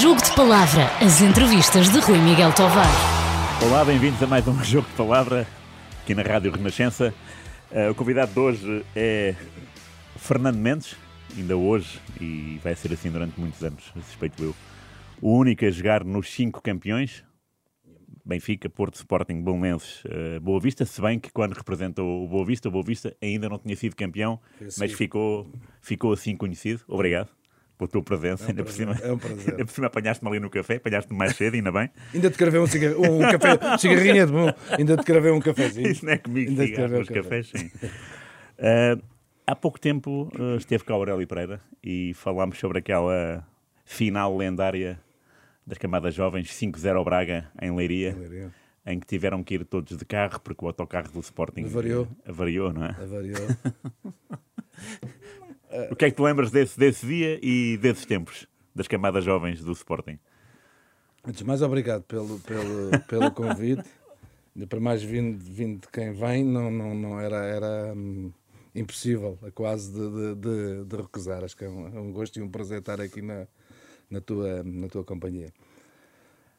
Jogo de Palavra, as entrevistas de Rui Miguel Tovar. Olá, bem-vindos a mais um Jogo de Palavra aqui na Rádio Renascença. Uh, o convidado de hoje é Fernando Mendes, ainda hoje, e vai ser assim durante muitos anos, suspeito eu, o único a jogar nos cinco campeões, Benfica, Porto, Sporting, Bolonenses, uh, Boa Vista, se bem que quando representou o Boa Vista, o Boa Vista ainda não tinha sido campeão, mas ficou, ficou assim conhecido. Obrigado pela tua presença. É um ainda, prazer, por cima, é um prazer. ainda por cima apanhaste-me ali no café, apanhaste-me mais cedo, ainda bem. ainda te gravei um, um café, um cigarrinho é de bom, ainda te gravei um cafezinho. Isso não é comigo, ainda te nos cafés, sim. Uh, há pouco tempo uh, esteve cá Aurélio Pereira e falámos sobre aquela final lendária das camadas jovens, 5-0 ao Braga, em Leiria, Leiria, em que tiveram que ir todos de carro, porque o autocarro do Sporting avariou, avariou não é? Avariou. o que é que te lembras desse, desse dia e desses tempos, das camadas jovens do Sporting? Antes de mais, obrigado pelo, pelo, pelo convite. Para mais vindo, vindo de quem vem, não, não, não era, era hum, impossível, quase de, de, de, de, recusar. Acho que é um, é um gosto e um prazer estar aqui na, na tua, na tua companhia.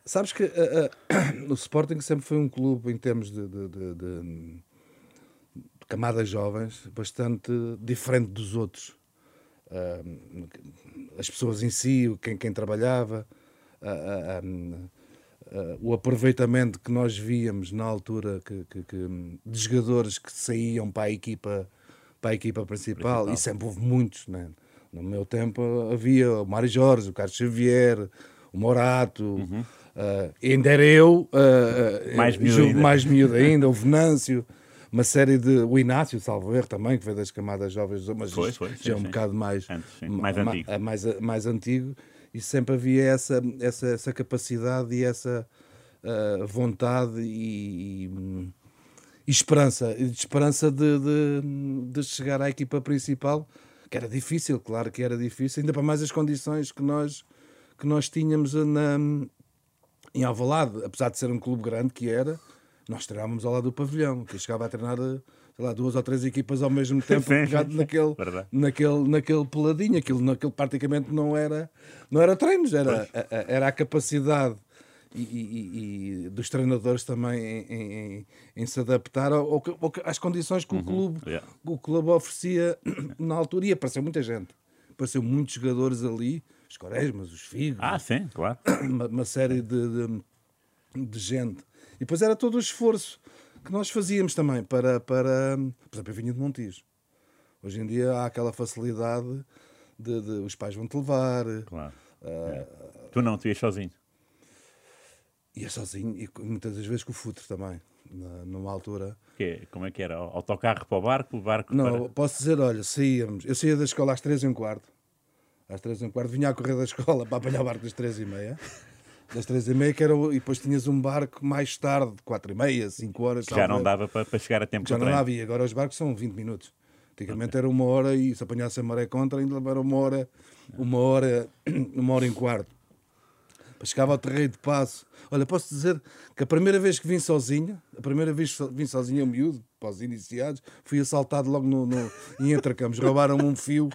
Sabes que uh, uh, o Sporting sempre foi um clube, em termos de, de, de, de, camadas jovens, bastante diferente dos outros. Uh, as pessoas em si, quem, quem trabalhava, o aproveitamento que nós víamos na altura que, que, que, de jogadores que saíam para a equipa, para a equipa principal, principal. e sempre houve muitos, né? No meu tempo havia o Mário Jorge, o Carlos Xavier, o Morato, uhum. uh, ainda era eu, uh, mais, miúdo ainda. mais miúdo ainda, o Venâncio, uma série de. O Inácio, salvo erro, também, que veio das camadas jovens, mas foi, foi, já sim, é um bocado mais, Antes, mais, antigo. Mais, mais antigo, e sempre havia essa, essa, essa capacidade e essa uh, vontade e, e, e esperança, esperança de, de, de chegar à equipa principal que era difícil, claro que era difícil, ainda para mais as condições que nós, que nós tínhamos na, em Alvalade, apesar de ser um clube grande que era, nós treinávamos ao lado do pavilhão, que chegava a treinar sei lá, duas ou três equipas ao mesmo tempo sim, naquele, naquele, naquele peladinho, aquilo, naquele praticamente não era, não era treinos, era, a, era a capacidade e, e, e, dos treinadores também em, em, em se adaptar ao, ao, às condições que o, uhum. clube, yeah. o clube oferecia na altura. E apareceu muita gente. Apareceu muitos jogadores ali, os Quaresmas, os Figos. Ah, sim, claro. Uma, uma série de, de, de, gente. E depois era todo o esforço que nós fazíamos também para, para por exemplo, eu vinha de Montijo. Hoje em dia há aquela facilidade de, de os pais vão-te levar. Claro. Uh, é. Tu não, tu ias sozinho ia sozinho e muitas das vezes com o futre também, na, numa altura. Que, como é que era? Autocarro para o barco? O barco Não, para... posso dizer, olha, saíamos. Eu saía da escola às três e um quarto. Às três e um quarto, vinha a correr da escola para apanhar o barco das três e meia. Das três e meia, que era, e depois tinhas um barco mais tarde, quatro e meia, cinco horas. Que já não dava para, para chegar a tempo Já não dava, e agora os barcos são 20 minutos. Antigamente okay. era uma hora e se apanhasse a maré contra, ainda era uma hora, uma hora, uma hora e um quarto. Chegava ao terreiro de passo. Olha, posso dizer que a primeira vez que vim sozinho, a primeira vez que vim sozinho, eu miúdo, para os iniciados, fui assaltado logo no, no, em Entrecampos. Roubaram-me um fio.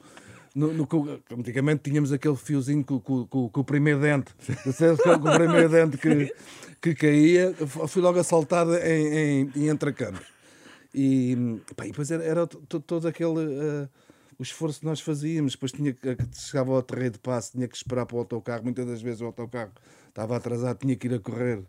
No, no, antigamente tínhamos aquele fiozinho com, com, com, com o primeiro dente, com o primeiro dente que, que caía. Fui logo assaltado em, em, em Entrecampos. E, pá, e depois era, era todo, aquele. Uh, o esforço que nós fazíamos, depois tinha que, chegava ao terreiro de passo, tinha que esperar para o autocarro, muitas das vezes o autocarro estava atrasado, tinha que ir a correr,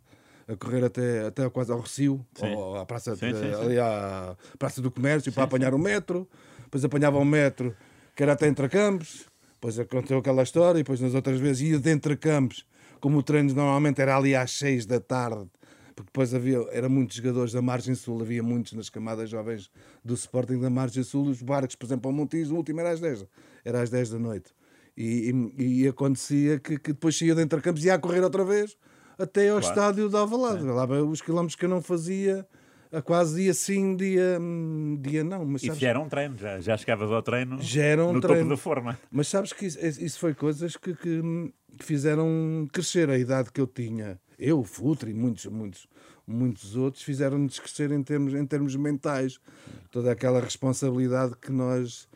a correr até, até quase ao Recio, ou à praça, sim, sim, ali à Praça do Comércio, para apanhar o metro, depois apanhava o metro, que era até entre campos, depois aconteceu aquela história, e depois nas outras vezes ia de entre campos, como o treino normalmente era ali às seis da tarde, porque depois havia, era muitos jogadores da Margem Sul, havia muitos nas camadas jovens do Sporting da Margem Sul, os barcos, por exemplo, ao Montijo, o último era às 10, era às 10 da noite. E, e, e acontecia que, que depois saía de entre campos e ia a correr outra vez até ao claro. estádio de Alvalade. É. Lá os quilómetros que eu não fazia quase dia sim, dia, dia não. Mas sabes, já era um treino, já, já chegavas ao treino já era um no treino. topo da forma. Mas sabes que isso, isso foi coisas que, que, que, fizeram crescer a idade que eu tinha. Eu, Futre e muitos, muitos, muitos outros fizeram-nos crescer em termos, em termos mentais. Toda aquela responsabilidade que nós,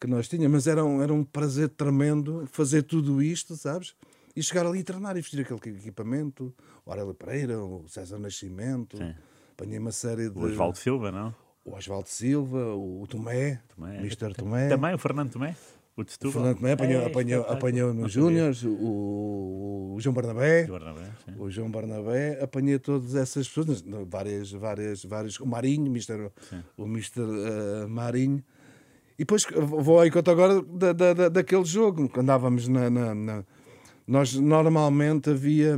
que nós tínhamos. Mas era um, era um prazer tremendo fazer tudo isto, sabes? e chegar ali e treinar e vestir aquele equipamento. O Aurélio Pereira, o César Nascimento. Sim. Apanhei uma série de. O Osvaldo Silva, não? o Osvaldo Silva, o Tomé, Tomé. o Mr. Tomé. Também o Fernando Tomé? O de O Setúbal? Fernando Tomé apanhou, É, apanhou, espetáculo. apanhou Não nos. Júniors, o, o João Barnabé. O Barnabé. O João Barnabé, apanhei todas essas pessoas, várias, várias, várias, o Marinho, o Mr. O Mr. eh, Marinho. E depois vou aí contar agora da, da, da- daquele jogo, que andávamos na, na- na- Nós normalmente havia.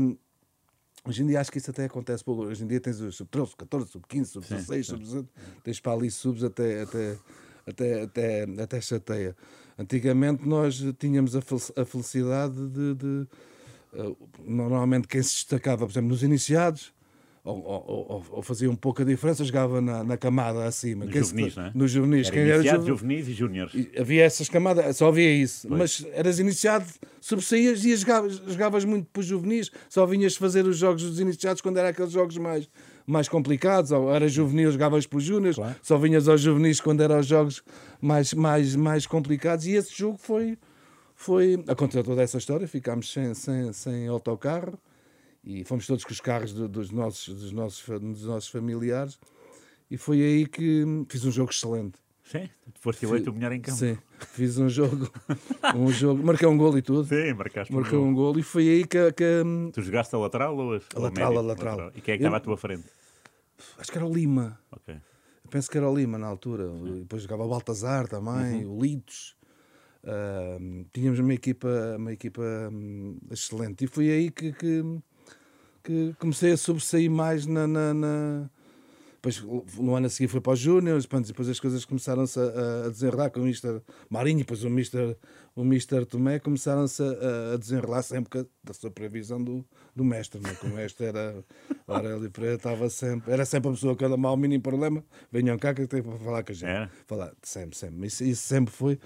Hoje em dia acho que isso até acontece pouco. Hoje em dia tens os sub-13, sub-14, sub-15, sub-16, sub-17, tens para ali subs até, até, até, até, até chateia. Antigamente nós tínhamos a fel- a felicidade de, de, Uh, normalmente quem se destacava, por exemplo, nos iniciados, ou, ou- ou- fazia um pouco a diferença, jogava na, na camada acima. Nos juvenis, não é? Nos juvenis. Era Quem era iniciados, juve- juvenis e júniores. havia essas camadas, só havia isso. Mas eras iniciado, sobressaías e jogavas, jogavas muito para os juvenis, só vinhas fazer os jogos dos iniciados quando eram aqueles jogos mais, mais complicados, ou era juvenil, jogavas para os júniores, Claro. só vinhas aos juvenis quando eram os jogos mais, mais, mais complicados. E esse jogo foi. foi aconteceu toda essa história, ficámos sem, sem, sem autocarro e fomos todos com os carros do- dos, nossos, dos, nossos, dos nossos familiares. E foi aí que fiz um jogo excelente. Sim, foste eleito o melhor em campo. Sim, fiz um jogo, um jogo, marquei um gol e tudo. Sim, marcaste um Marquei gol. um gol e foi aí que, que, hum, Tu jogaste a lateral ou a, ou lateral, a lateral. E quem é que Eu- estava à tua frente? acho que era o Lima. Ok. Eu penso que era o Lima na altura. E Depois jogava o Baltazar também, Uhum. o Litos. Ahm, tínhamos uma equipa, uma equipa hum, excelente. E foi aí que, que, que comecei a sobressair mais na. na, na- Depois, no ano a seguir foi para os Júniors, depois as coisas começaram-se a, a desenrolar com o Mr. Marinho, depois o Mr. O Mr. Tomé começaram-se a, a desenrolar sempre da supervisão do, do mestre, né? que o mestre era Aurélio Pereira, estava sempre, era sempre a pessoa que era mal mínimo problema, venham cá que tenho para falar com a gente. Falar, sempre, sempre. Isso, isso sempre foi.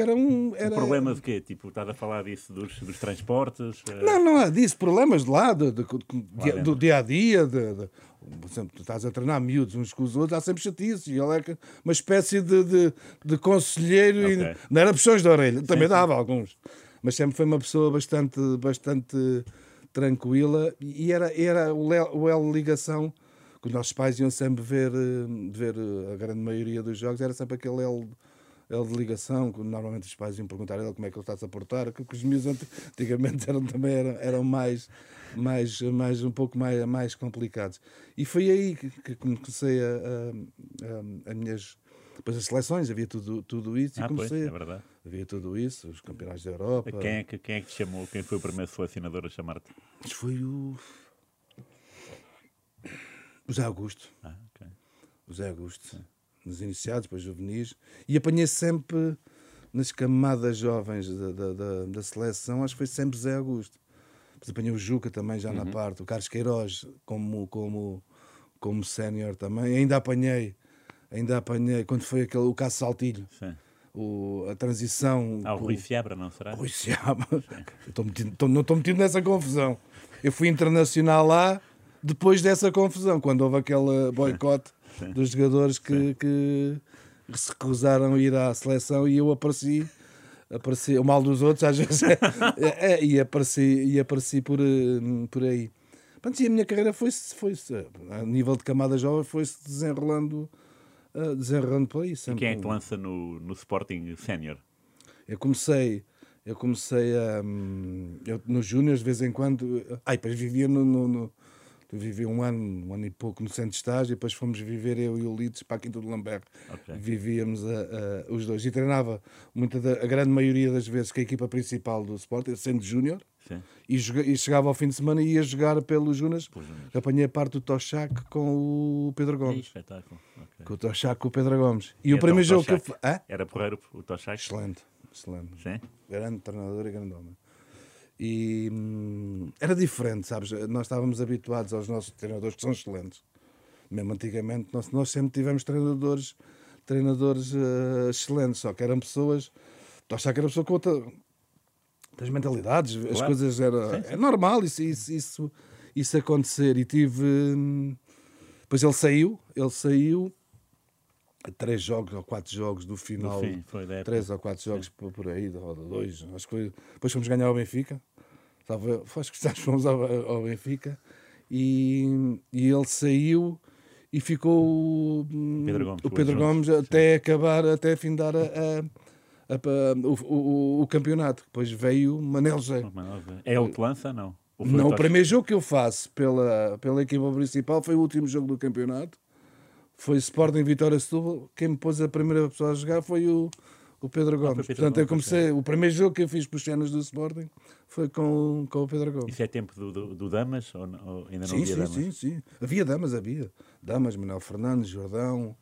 Porque era um. Era... O problema de quê? Tipo, estás a falar disso dos, dos transportes? eh, Não, não há disso. Problemas de lá, de, de- de- do dia a dia. De, por exemplo, tu estás a treinar miúdos uns com os outros, há sempre chatice. E ele é uma espécie de, de, conselheiro. Ok. E, não era puxões de orelha, também dava alguns. Mas sempre foi uma pessoa bastante, bastante tranquila. E era, era o, le- o de ligação que os nossos pais iam sempre ver, eh, ver eh, a grande maioria dos jogos. Era sempre aquele elo ele de ligação, que normalmente os pais iam perguntar a ele como é que ele está-se a portar, que, que os ant- antigamente eram, também eram, eram mais, mais, mais, um pouco mais, mais complicados. E foi aí que, que comecei a, a, a, a minhas. Depois as seleções, havia tudo, tudo isso e Ah, pois, comecei. é verdade. havia tudo isso, os campeonatos da Europa. Quem é, que, quem é que te chamou? Quem foi o primeiro selecionador a chamar-te? Foi o. O Zé Augusto. Ah, ok. o Zé Augusto, nos iniciados, depois juvenis, e apanhei sempre nas camadas jovens da, da, da, da seleção, acho que foi sempre Zé Augusto. Depois apanhei o Juca também já na parte, o Carlos Queiroz como, como, como sénior também, ainda apanhei, ainda apanhei, quando foi aquele, o Caso Saltilho, Sim. o, a transição. Ah, o Rui Fiabra, não será? Rui estou metido- estou- não estou metido nessa confusão. Eu fui internacional lá depois dessa confusão, quando houve aquele boicote dos jogadores que, que se recusaram a ir à seleção e eu apareci. Apareci, o mal dos outros às vezes é, é, é, e apareci, e apareci por, eh, por aí. Pronto, e a minha carreira foi-se, foi a nível de camada jovem, foi-se desenrolando, eh, desenrolando por aí. E sempre quem é que um- te lança no, no Sporting Sénior? eu comecei, eu comecei a. hum, Eu, nos Júniors, de vez em quando. Ai, depois vivia no. no, no vivi um ano, um ano e pouco no centro de estágio, e depois fomos viver eu e o Lides para a Quinta do Lambert. Ok. Vivíamos a- a- os dois. E treinava muita da- a grande maioria das vezes com a equipa principal do Sport, sendo Júnior. E, e chegava ao fim de semana e ia jogar pelos Júniors. Júniors. Apanhei a parte do Tochac com o Pedro Gomes. espetáculo. ok. Com o Tochac com o Pedro Gomes. E, E o então, primeiro jogo que eu. Toshak? Hã? Era porreiro o Toshak? Excelente, excelente Sim? grande treinador e grande homem. E hum, era diferente, sabes? Nós estávamos habituados aos nossos treinadores que são excelentes. Mesmo antigamente, nós, nós sempre tivemos treinadores, treinadores eh, excelentes, só que eram pessoas. Tu achas que era pessoa com outra, outras mentalidades, as Claro. coisas era é normal isso, isso, isso, isso acontecer. E tive. hum, Depois ele saiu, ele saiu a três jogos ou quatro jogos do final fim, foi três ou quatro jogos por, por aí, ou dois, acho que foi. Depois fomos ganhar ao Benfica. Estava, acho que já fomos ao, ao Benfica e, e ele saiu e ficou o Pedro Gomes, o Pedro juntos, Gomes até acabar, até findar a, a, a- a- o, o- o campeonato. Depois veio Manel José. É ele que lança? Não. Não, o primeiro jogo que eu faço pela, pela equipa principal foi o último jogo do campeonato. Foi Sporting Vitória Setúbal. Quem me pôs a primeira pessoa a jogar foi o, o Pedro Gomes. Pedro Portanto, eu Gomes, comecei. O primeiro jogo que eu fiz pelos cenas do Sporting foi com, com o Pedro Gomes. Isso é tempo do, do, do Damas? Ou, ou ainda não Sim, havia sim, Damas? sim, sim. Havia damas, havia. Damas, Manuel Fernandes, Jordão,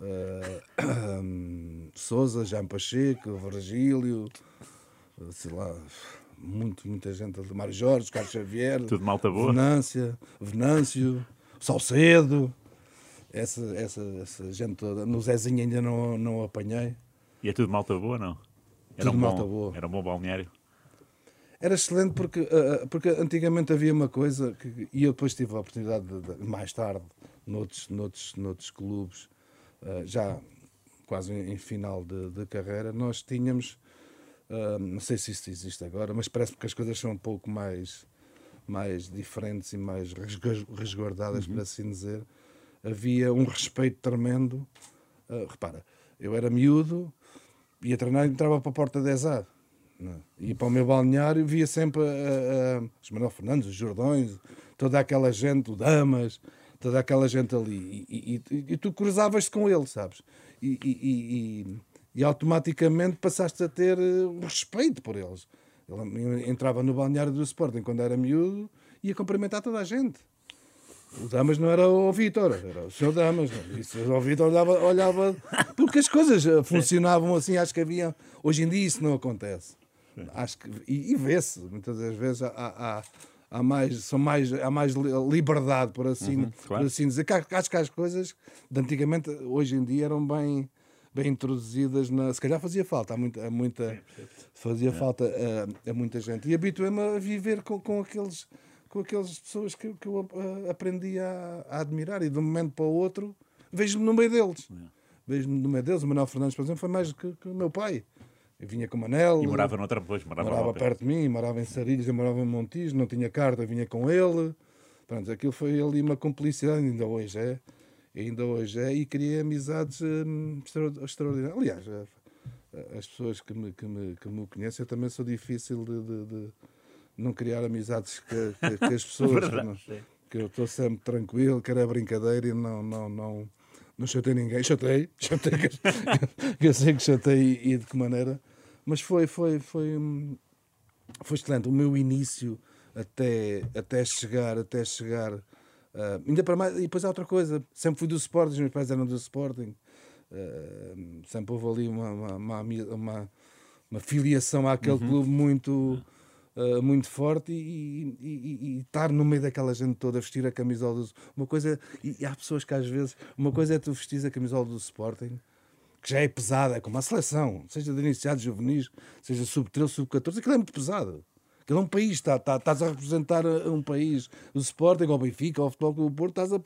eh, Souza, Jean Pacheco, Virgílio, eh, sei lá, muito, muita gente. Mário Jorge, Carlos Xavier, Tudo malta boa? Venância, Venâncio, Salcedo, essa, essa, essa gente toda. No Zezinho ainda não, não apanhei. E é tudo malta boa, não? Era Tudo um bom, malta boa. Era um bom balneário. Era excelente porque, ah, ah, porque antigamente havia uma coisa que, e eu depois tive a oportunidade de, de- mais tarde, noutros, noutros, noutros clubes, ah, já quase em, final de, de carreira, nós tínhamos, não sei se isso existe agora, mas parece que as coisas são um pouco mais, mais diferentes e mais resgu- resguardadas, por assim dizer. Havia um respeito tremendo. Repara, eu era miúdo, ia treinar e entrava para a porta 10A. Não. é? Ia para o meu balneário via sempre ah, ah, os Manuel Fernandes, os Jordões, toda aquela gente, o Damas, toda aquela gente ali. E, e- e- e tu cruzavas-te com ele, sabes? E, e- e- e- e automaticamente passaste a ter eh, respeito por eles. Ele entrava no balneário do Sporting quando era miúdo e ia cumprimentar toda a gente. O Damas não era o Vítor, era o seu Damas. não. Isso, o Vítor olhava, olhava. Porque as coisas eh, funcionavam assim, acho que havia. Hoje em dia isso não acontece. Acho que, e, e vê-se, muitas das vezes há, há, há mais, são mais, há mais li- liberdade, por assim, claro. por assim dizer. Acho que as coisas de antigamente, hoje em dia, eram bem, bem introduzidas. Na, se calhar fazia falta, há muita, há muita, fazia falta a, a muita gente. E habituei-me a viver com, com aqueles com aquelas pessoas que, que eu ah, aprendi a, a admirar e de um momento para o outro vejo-me no meio deles. Vejo-me no meio deles. O Manuel Fernandes, por exemplo, foi mais que, que o meu pai. Eu vinha com o Manel. E morava noutra, pois, morava, morava perto de mim, morava em Sarilhos, eu morava em Montijo, não tinha carta, vinha com ele. Pronto, aquilo foi ali uma cumplicidade, ainda hoje é. Ainda hoje é, e criei amizades hum, extra- extraordinárias. Aliás, eh, as pessoas que me, que me, que me conhecem, eu também sou difícil de, de- de não criar amizades que, que- que as pessoas. Verdade, não- sim. que eu estou sempre tranquilo, que era brincadeira e não, não, não, não chatei ninguém. Chatei, chatei, que, eu sei que chatei e de que maneira. Mas foi, foi, foi, hum, foi excelente. O meu início até, até chegar, até chegar. ah, ainda para mais, e depois há outra coisa, sempre fui do Sporting, os meus pais eram do Sporting, ah, sempre houve ali uma, uma, uma, uma, uma filiação àquele clube muito, ah, muito forte e, e- e- e estar no meio daquela gente toda, vestir a camisola do uma coisa, e, há pessoas que às vezes, uma coisa é tu vestir a camisola do Sporting, que já é pesada, é como a seleção, seja de iniciados juvenis, seja sub-13, sub-14, aquilo é muito pesado. Aquilo é um país, está, está, estás a representar uh, um país, o Sporting, ou o Benfica, ou o Futebol Clube do Porto, estás a,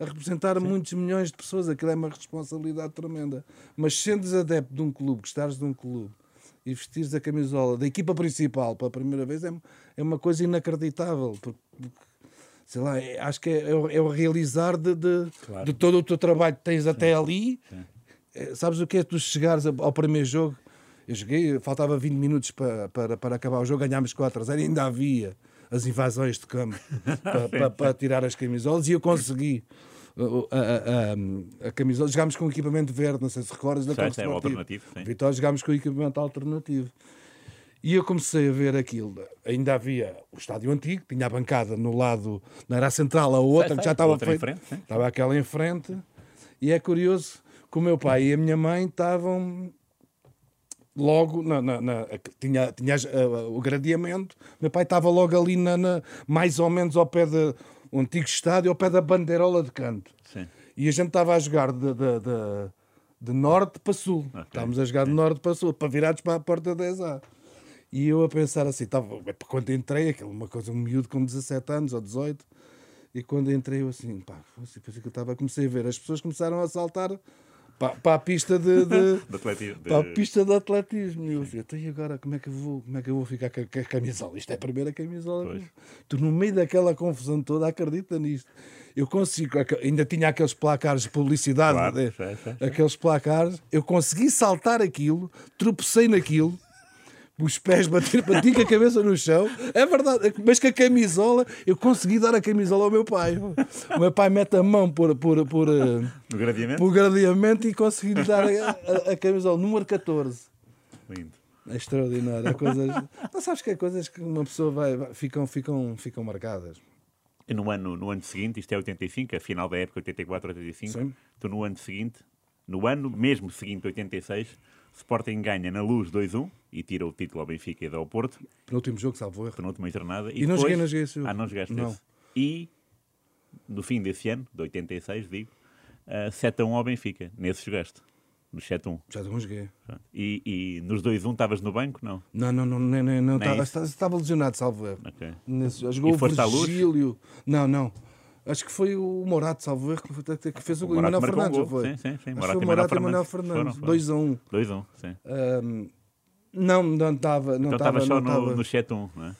a representar muitos milhões de pessoas, aquilo é uma responsabilidade tremenda. Mas sendo adepto de um clube, gostares de um clube, e vestires a camisola da equipa principal pela primeira vez, é, é uma coisa inacreditável, porque, sei lá, é- acho que é, é o- é o realizar de, de, Claro. de todo o teu trabalho que tens até ali, eh, Sabes o que é tu chegares ao primeiro jogo? Eu joguei, faltava 20 minutos para, para, para acabar o jogo, ganhámos 4 a 0, ainda havia as invasões de campo para, para, para tirar as camisolas e eu consegui. Uh, A, a, camisola, jogámos com equipamento verde, não sei se recordas da sei, é o alternativo, sim. Vitória jogámos com equipamento alternativo. E eu comecei a ver aquilo. Ainda havia o estádio antigo, tinha a bancada no lado, não era a central, a outra, Sei, que sei, já estava feita. frente. Estava aquela em frente. E é curioso que o meu pai e a minha mãe estavam logo na, na- na- tinha, tinha a- o gradeamento. Meu pai estava logo ali na, na- mais ou menos ao pé do antigo estádio, ao pé da bandeirola de canto. Sim. E a gente estava a jogar de, de, de- de norte para sul. Estávamos a jogar de norte para sul, para virados para a porta 10A. E eu a pensar assim, estava, quando entrei, aquilo, uma coisa, um miúdo com 17 anos ou 18, e quando entrei eu assim, pá, assim, que eu estava, comecei a ver, as pessoas começaram a saltar para, para a pista de, de- De atletismo. de- para a pista de atletismo. E eu dizia, então e agora como é que eu vou, como é que eu vou ficar com a, camisola? Isto é a primeira camisola. Pois. Tu no meio daquela confusão toda acredita nisto. Eu consigo, ainda tinha aqueles placares de publicidade, Claro, sim, sim, sim. aqueles placares, eu consegui saltar aquilo, tropecei naquilo, os pés bati, bati com a cabeça no chão, é verdade, mas com a camisola, eu consegui dar a camisola ao meu pai. O meu pai mete a mão por, por, por, eh, No gradeamento? por gradeamento e consegui dar a, a- a camisola, número 14. Lindo. É extraordinário. Há coisas. Não sabes que é coisas que uma pessoa vai. vai- ficam, ficam, ficam marcadas. No ano, no ano seguinte, isto é 85, a final da época 84-85, Sim. tu no ano seguinte, no ano mesmo seguinte, 86, Sporting ganha na luz 2-1 e tira o título ao Benfica e ao Porto, No último jogo, salvo erro. penúltima jornada. E não depois- joguei, não joguei esse jogo. Ah, não jogaste Não. esse. E no fim desse ano, de 86, digo, uh, 7-1 ao Benfica. Nesse jogaste, no 7-1. Já não joguei. E, e nos 2-1 estavas no banco? Não. Não, não, não, nem, nem, não Nem estava, estava lesionado, salvo erro. Ok. Nesse, jogou E o? Virgílio. Não, não. Acho que foi o Morato, salvo erro, que fez o Morato Manuel um Fernandes, gol. foi? Sim, sim, sim. Morato foi e o Morato e Manuel Fernandes. Fernandes. Foram, 2 a 1. 2-1, sim. Ahm, não, não estava. Não Então estava só não no, estava- no 7-1, não é?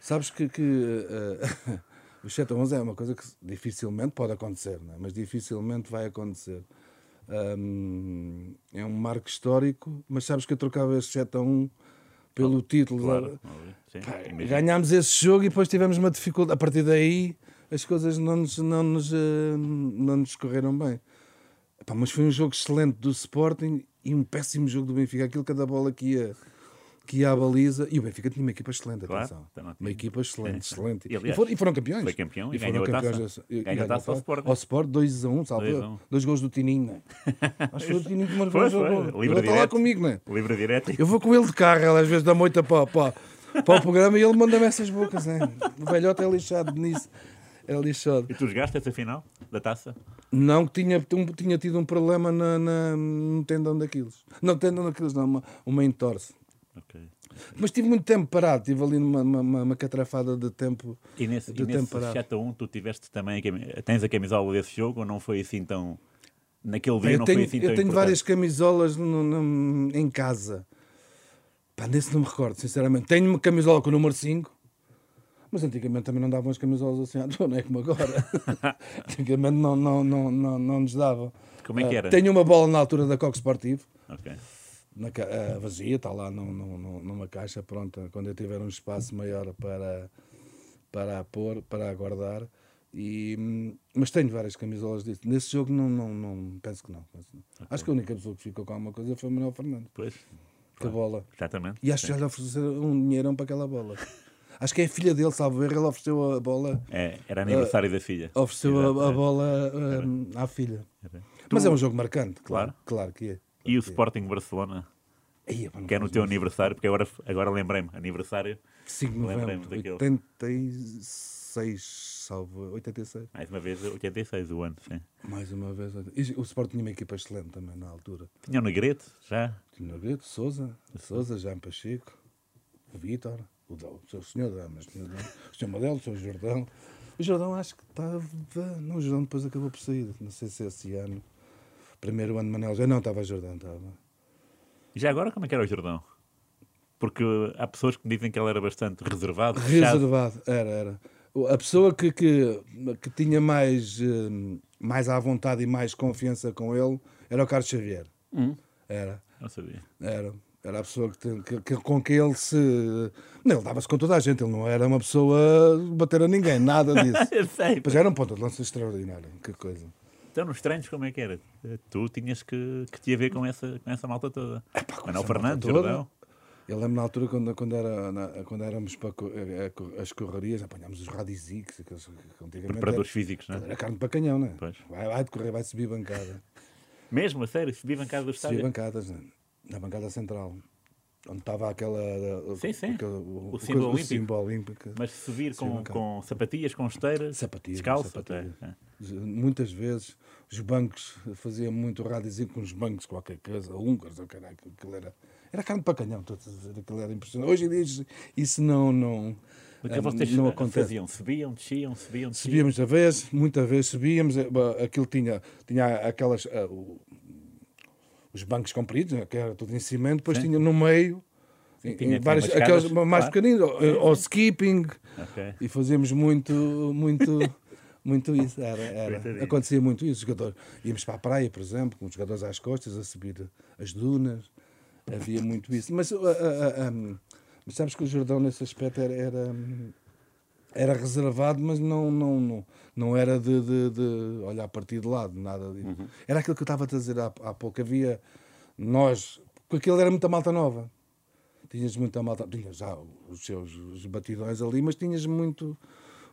Sabes que, que eh, o 7 a 11 é uma coisa que dificilmente pode acontecer, não é? mas dificilmente vai acontecer. Ahm, é um marco histórico, mas sabes que eu trocava esse 7 a 1 pelo título. Claro. Sim, imagino. Ganhámos esse jogo e depois tivemos uma dificuldade. A partir daí as coisas não nos, não nos, eh, não nos correram bem. Epá, mas foi um jogo excelente do Sporting e um péssimo jogo do Benfica. Aquilo cada bola que ia, que ia à baliza. E o Benfica tinha uma equipa excelente, Claro, atenção. Uma equipa excelente, Sim. excelente. E, E, aliás, foram, e foram campeões. foi campeão e foram a taça. campeões da- e- Ganhou e a taça ao Sporting. Ao Sport, 2 a 1, salvo 2 a erro. 1. Dois gols do Tininho. não é? Acho que foi o Tininho que marcou o jogo. Ele está lá direto. comigo, não é? Livre direto. Eu vou com ele de carro, ela às vezes da moita para, para, para o programa e ele manda-me essas bocas. Hein? O velhote é lixado nisso. É lixado. E tu jogaste essa final da taça? Não, que tinha, um- tinha tido um problema na, na, no tendão daqueles. Não, tendão daqueles, não, uma, uma entorse. Ok. Mas tive muito tempo parado, tive ali numa uma, uma, catrafada de tempo. E nesse, de e nesse tempo parado. 7 a 1 tu tiveste também a tens a camisola desse jogo ou não foi assim tão naquele dia eu não tenho, foi assim tão eu tenho importante? várias camisolas no- no- em casa. Pá, nesse não me recordo, sinceramente. Tenho uma camisola com o número 5, mas antigamente também não davam as camisolas assim à é como agora. antigamente não, não, não, não, não nos davam. Como é que Ah, era? Tenho uma bola na altura da Coque Sportivo, Ok. na, ah, vazia, está lá num- num- num- numa caixa pronta, quando eu tiver um espaço maior para, para a pôr, para a guardar. E, mas tenho várias camisolas disso. Nesse jogo não, não, não penso que não. penso que não. Acho que a única pessoa que ficou com alguma coisa foi o Manuel Fernandes. Pois. Com a bola. Exatamente. E acho que já lhe ofereceram um dinheirão para aquela bola. Acho que é a filha dele, salvo erro, ele ofereceu a bola, É, era aniversário da filha. ofereceu a, Exato, a é. bola hum, à filha. Era. Mas Tu- é um jogo marcante, claro. Claro. Claro que é. E o Sporting Barcelona, Aí, não que é no teu aniversário, porque agora, agora lembrei-me, aniversário, 5 de novembro, daquele. 86, salvo 86. mais uma vez 86 o ano, sim. Mais uma vez. E o Sport tinha uma equipa excelente também na altura. Tinha o Negrete, já. Tinha o Negrito, Souza, Souza, Jean Pacheco, o Vítor, o, o seu senhor Damas, o senhor o senhor Modelo, o senhor Jordão. O Jordão acho que estava. Não, o Jordão depois acabou por sair. Não sei se esse ano. Primeiro ano de Manel já não estava Jordão, estava. Já agora como é que era o Jordão? Porque há pessoas que me dizem que ele era bastante reservado, fechado. Reservado, era, era. O- A pessoa que, que, que tinha mais, eh, mais à vontade e mais confiança com ele era o Carlos Xavier. Hum. Era, Não sabia. era. Era a pessoa que, tem- que- que- com que ele se. Não, ele dava-se com toda a gente, ele não era uma pessoa bater a ninguém, nada disso. Eu sei. Mas era um ponto de lança extraordinário, que coisa. Então, nos treinos, como é que era? Tu tinhas que, que te haver com essa, com essa malta toda. com Manuel essa Fernandes. Jordão. Eu lembro na altura, quando, quando, era, na- quando éramos para a co- as correrias, apanhámos os radizix, aqueles Preparadores físicos, não era, é? era carne para canhão, não é? Pois. Vai, vai decorrer, vai subir bancada. Mesmo, a sério, subi bancada do Subir estádio. bancadas, né? Na bancada central. Onde estava aquela. Sim, sim. aquele- O símbolo olímpico. símbolo olímpico. Mas subir com, com sapatilhas, com esteiras, Sapatilhas, descalço sapatilhas. até. é. Muitas vezes os bancos faziam muito radizinho com os bancos, qualquer coisa, húngaros, ou caralho, aquilo era, era carne para canhão, estou a dizer, aquilo era impressionante. Hoje em dia isso- não, não, O que vocês não acontece. faziam? Subiam, desciam, subiam, desciam? Subíamos a vez, muita vez subíamos, eh, aquilo tinha, tinha aquelas, o- os bancos compridos, né, que era tudo em cimento, depois Sim. tinha no meio, tinha- umas aqueles mais claro. pequeninos, ou, ou skipping, Ok. e fazíamos muito, muito, muito isso. Era, era. Acontecia muito isso. Os jogadores, íamos para a praia, por exemplo, com os jogadores às costas, a subir as dunas. Havia muito isso. Mas, ah, ah, ah, mas sabes que o Jordão, nesse aspecto, era, era, era reservado, mas não, não, não, não era de, de, de olhar a partir de lado, nada disso. Era aquilo que eu estava a dizer há, há pouco. Havia nós, porque aquilo era muita malta nova. Tinhas muita malta, tinhas já os seus os batidões ali, mas tinhas muito.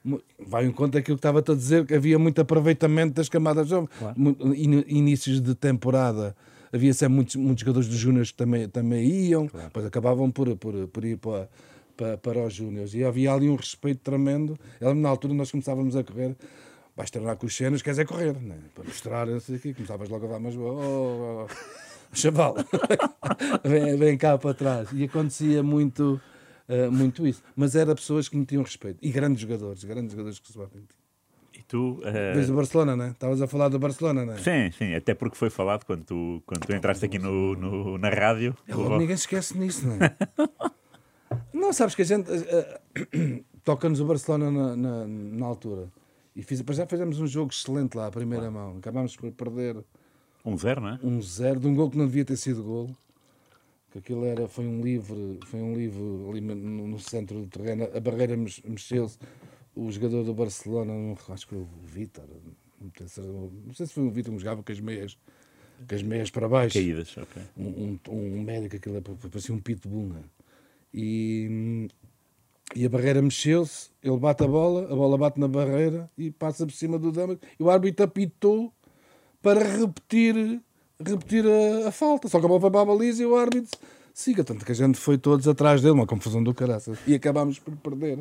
mu- Vai em conta aquilo que estava-te a dizer, que havia muito aproveitamento das camadas jovens. Mu- in- Inícios de temporada, havia sempre muitos, muitos jogadores dos Júniors que também, também iam, depois acabavam por, por, por ir para, para, para os Júniors. E havia ali um respeito tremendo. Eu na altura nós começávamos a correr, vais treinar com os cenas, queres é correr, né? para mostrar, não sei o quê. começavas logo a dar umas. Oh, oh, oh. Chaval, vem, vem cá para trás. E acontecia muito, eh, muito isso. Mas era pessoas que me tinham respeito. E grandes jogadores, grandes jogadores que se batem. E tu... eh, Desde o Barcelona, né? Estavas a falar do Barcelona, né? Sim, sim, até porque foi falado quando tu, quando tu entraste aqui no, no- na rádio. É o logo, ninguém se esquece nisso, não é? não, sabes que a gente eh, toca-nos o Barcelona na, na, na altura. E fiz, já fizemos um jogo excelente lá, à primeira mão. Acabámos por perder Um zero, não é? um zero de um gol que não devia ter sido gol. Que aquilo era, foi um livre, foi um livre ali no, no centro do terreno. A barreira mex- mexeu-se. O jogador do Barcelona, não, acho que foi o Vítor, não, não sei se foi o Vítor que jogava com as meias, com as meias para baixo Caídas, ok. um, um, um médico, aquilo é, parecia um pitbull, né? E, e a barreira mexeu-se, ele bate a bola, a bola bate na barreira e passa por cima do Dama, e o árbitro apitou para repetir, repetir a, a falta, só que a bola foi para a baliza e o árbitro siga, tanto que a gente foi todos atrás dele, uma confusão do caraças, e acabámos por perder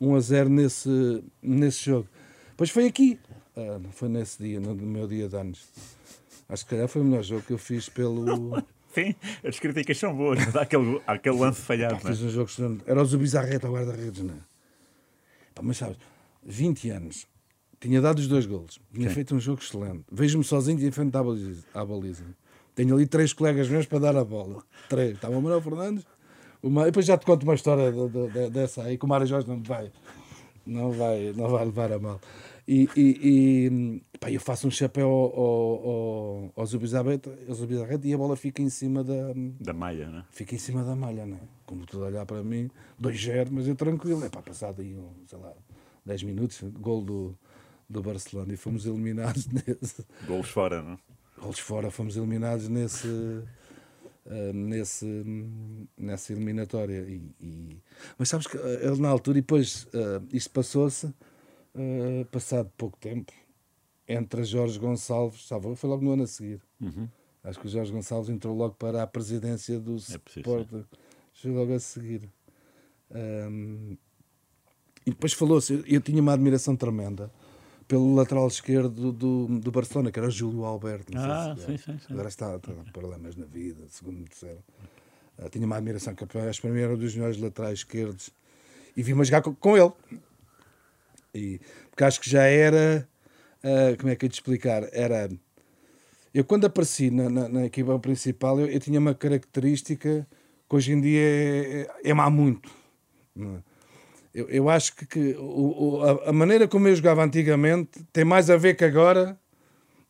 1 a 0 nesse, nesse jogo. Depois foi aqui, ah, foi nesse dia, no meu dia de anos. Acho que calhar foi o melhor jogo que eu fiz pelo. Sim, as críticas são boas, mas há aquele, há aquele lance falhado, não é? Um jogo excelente. Era o Zubizarreta, o guarda-redes, não é? Pá, Mas sabes, 20 anos, tinha dado os dois golos, tinha Sim. feito um jogo excelente. Vejo-me sozinho de frente à baliza, à baliza. Tenho ali três colegas meus para dar a bola. Três. Estava o Manuel Fernandes, o Ma... e depois já te conto uma história de- de- de- dessa aí, que o Mário Jorge não vai, não vai, não vai levar a mal. E, e, e pá, eu faço um chapéu ao, ao, ao, Zubizarreta Zubizarreta e a bola fica em cima da, Da malha, não é? fica em cima da malha, né? Como tudo olhar para mim, 2-0, mas eu tranquilo. É para passado aí, um, sei lá, 10 minutos, gol do, do Barcelona e fomos eliminados nesse. Golos fora, não é? Golos fora, fomos eliminados nesse. ah, nesse nessa eliminatória e, e- mas sabes que ah, ele na altura e depois ah, isto passou-se ah, passado pouco tempo entre Jorge Gonçalves sabe, foi logo no ano a seguir Uhum. Acho que o Jorge Gonçalves entrou logo para a presidência do É possível, Sport. Chegou logo a seguir. Ahm, e depois falou-se, eu, eu tinha uma admiração tremenda pelo lateral esquerdo do, do Barcelona, que era o Júlio Alberto. Ah, se- sim, sim, sim. Agora está, está problemas na vida, segundo me disseram. Ah, tinha uma admiração, que acho que para mim era um dos melhores laterais esquerdos. E vim-me jogar com, com ele. E, porque acho que já era. ah, como é que eu ia te explicar? Era. Eu, quando apareci na, na, na equipa principal, eu, eu tinha uma característica que hoje em dia é, é, é má muito. é? Eu, eu acho que, que o- o- a, a maneira como eu jogava antigamente tem mais a ver que agora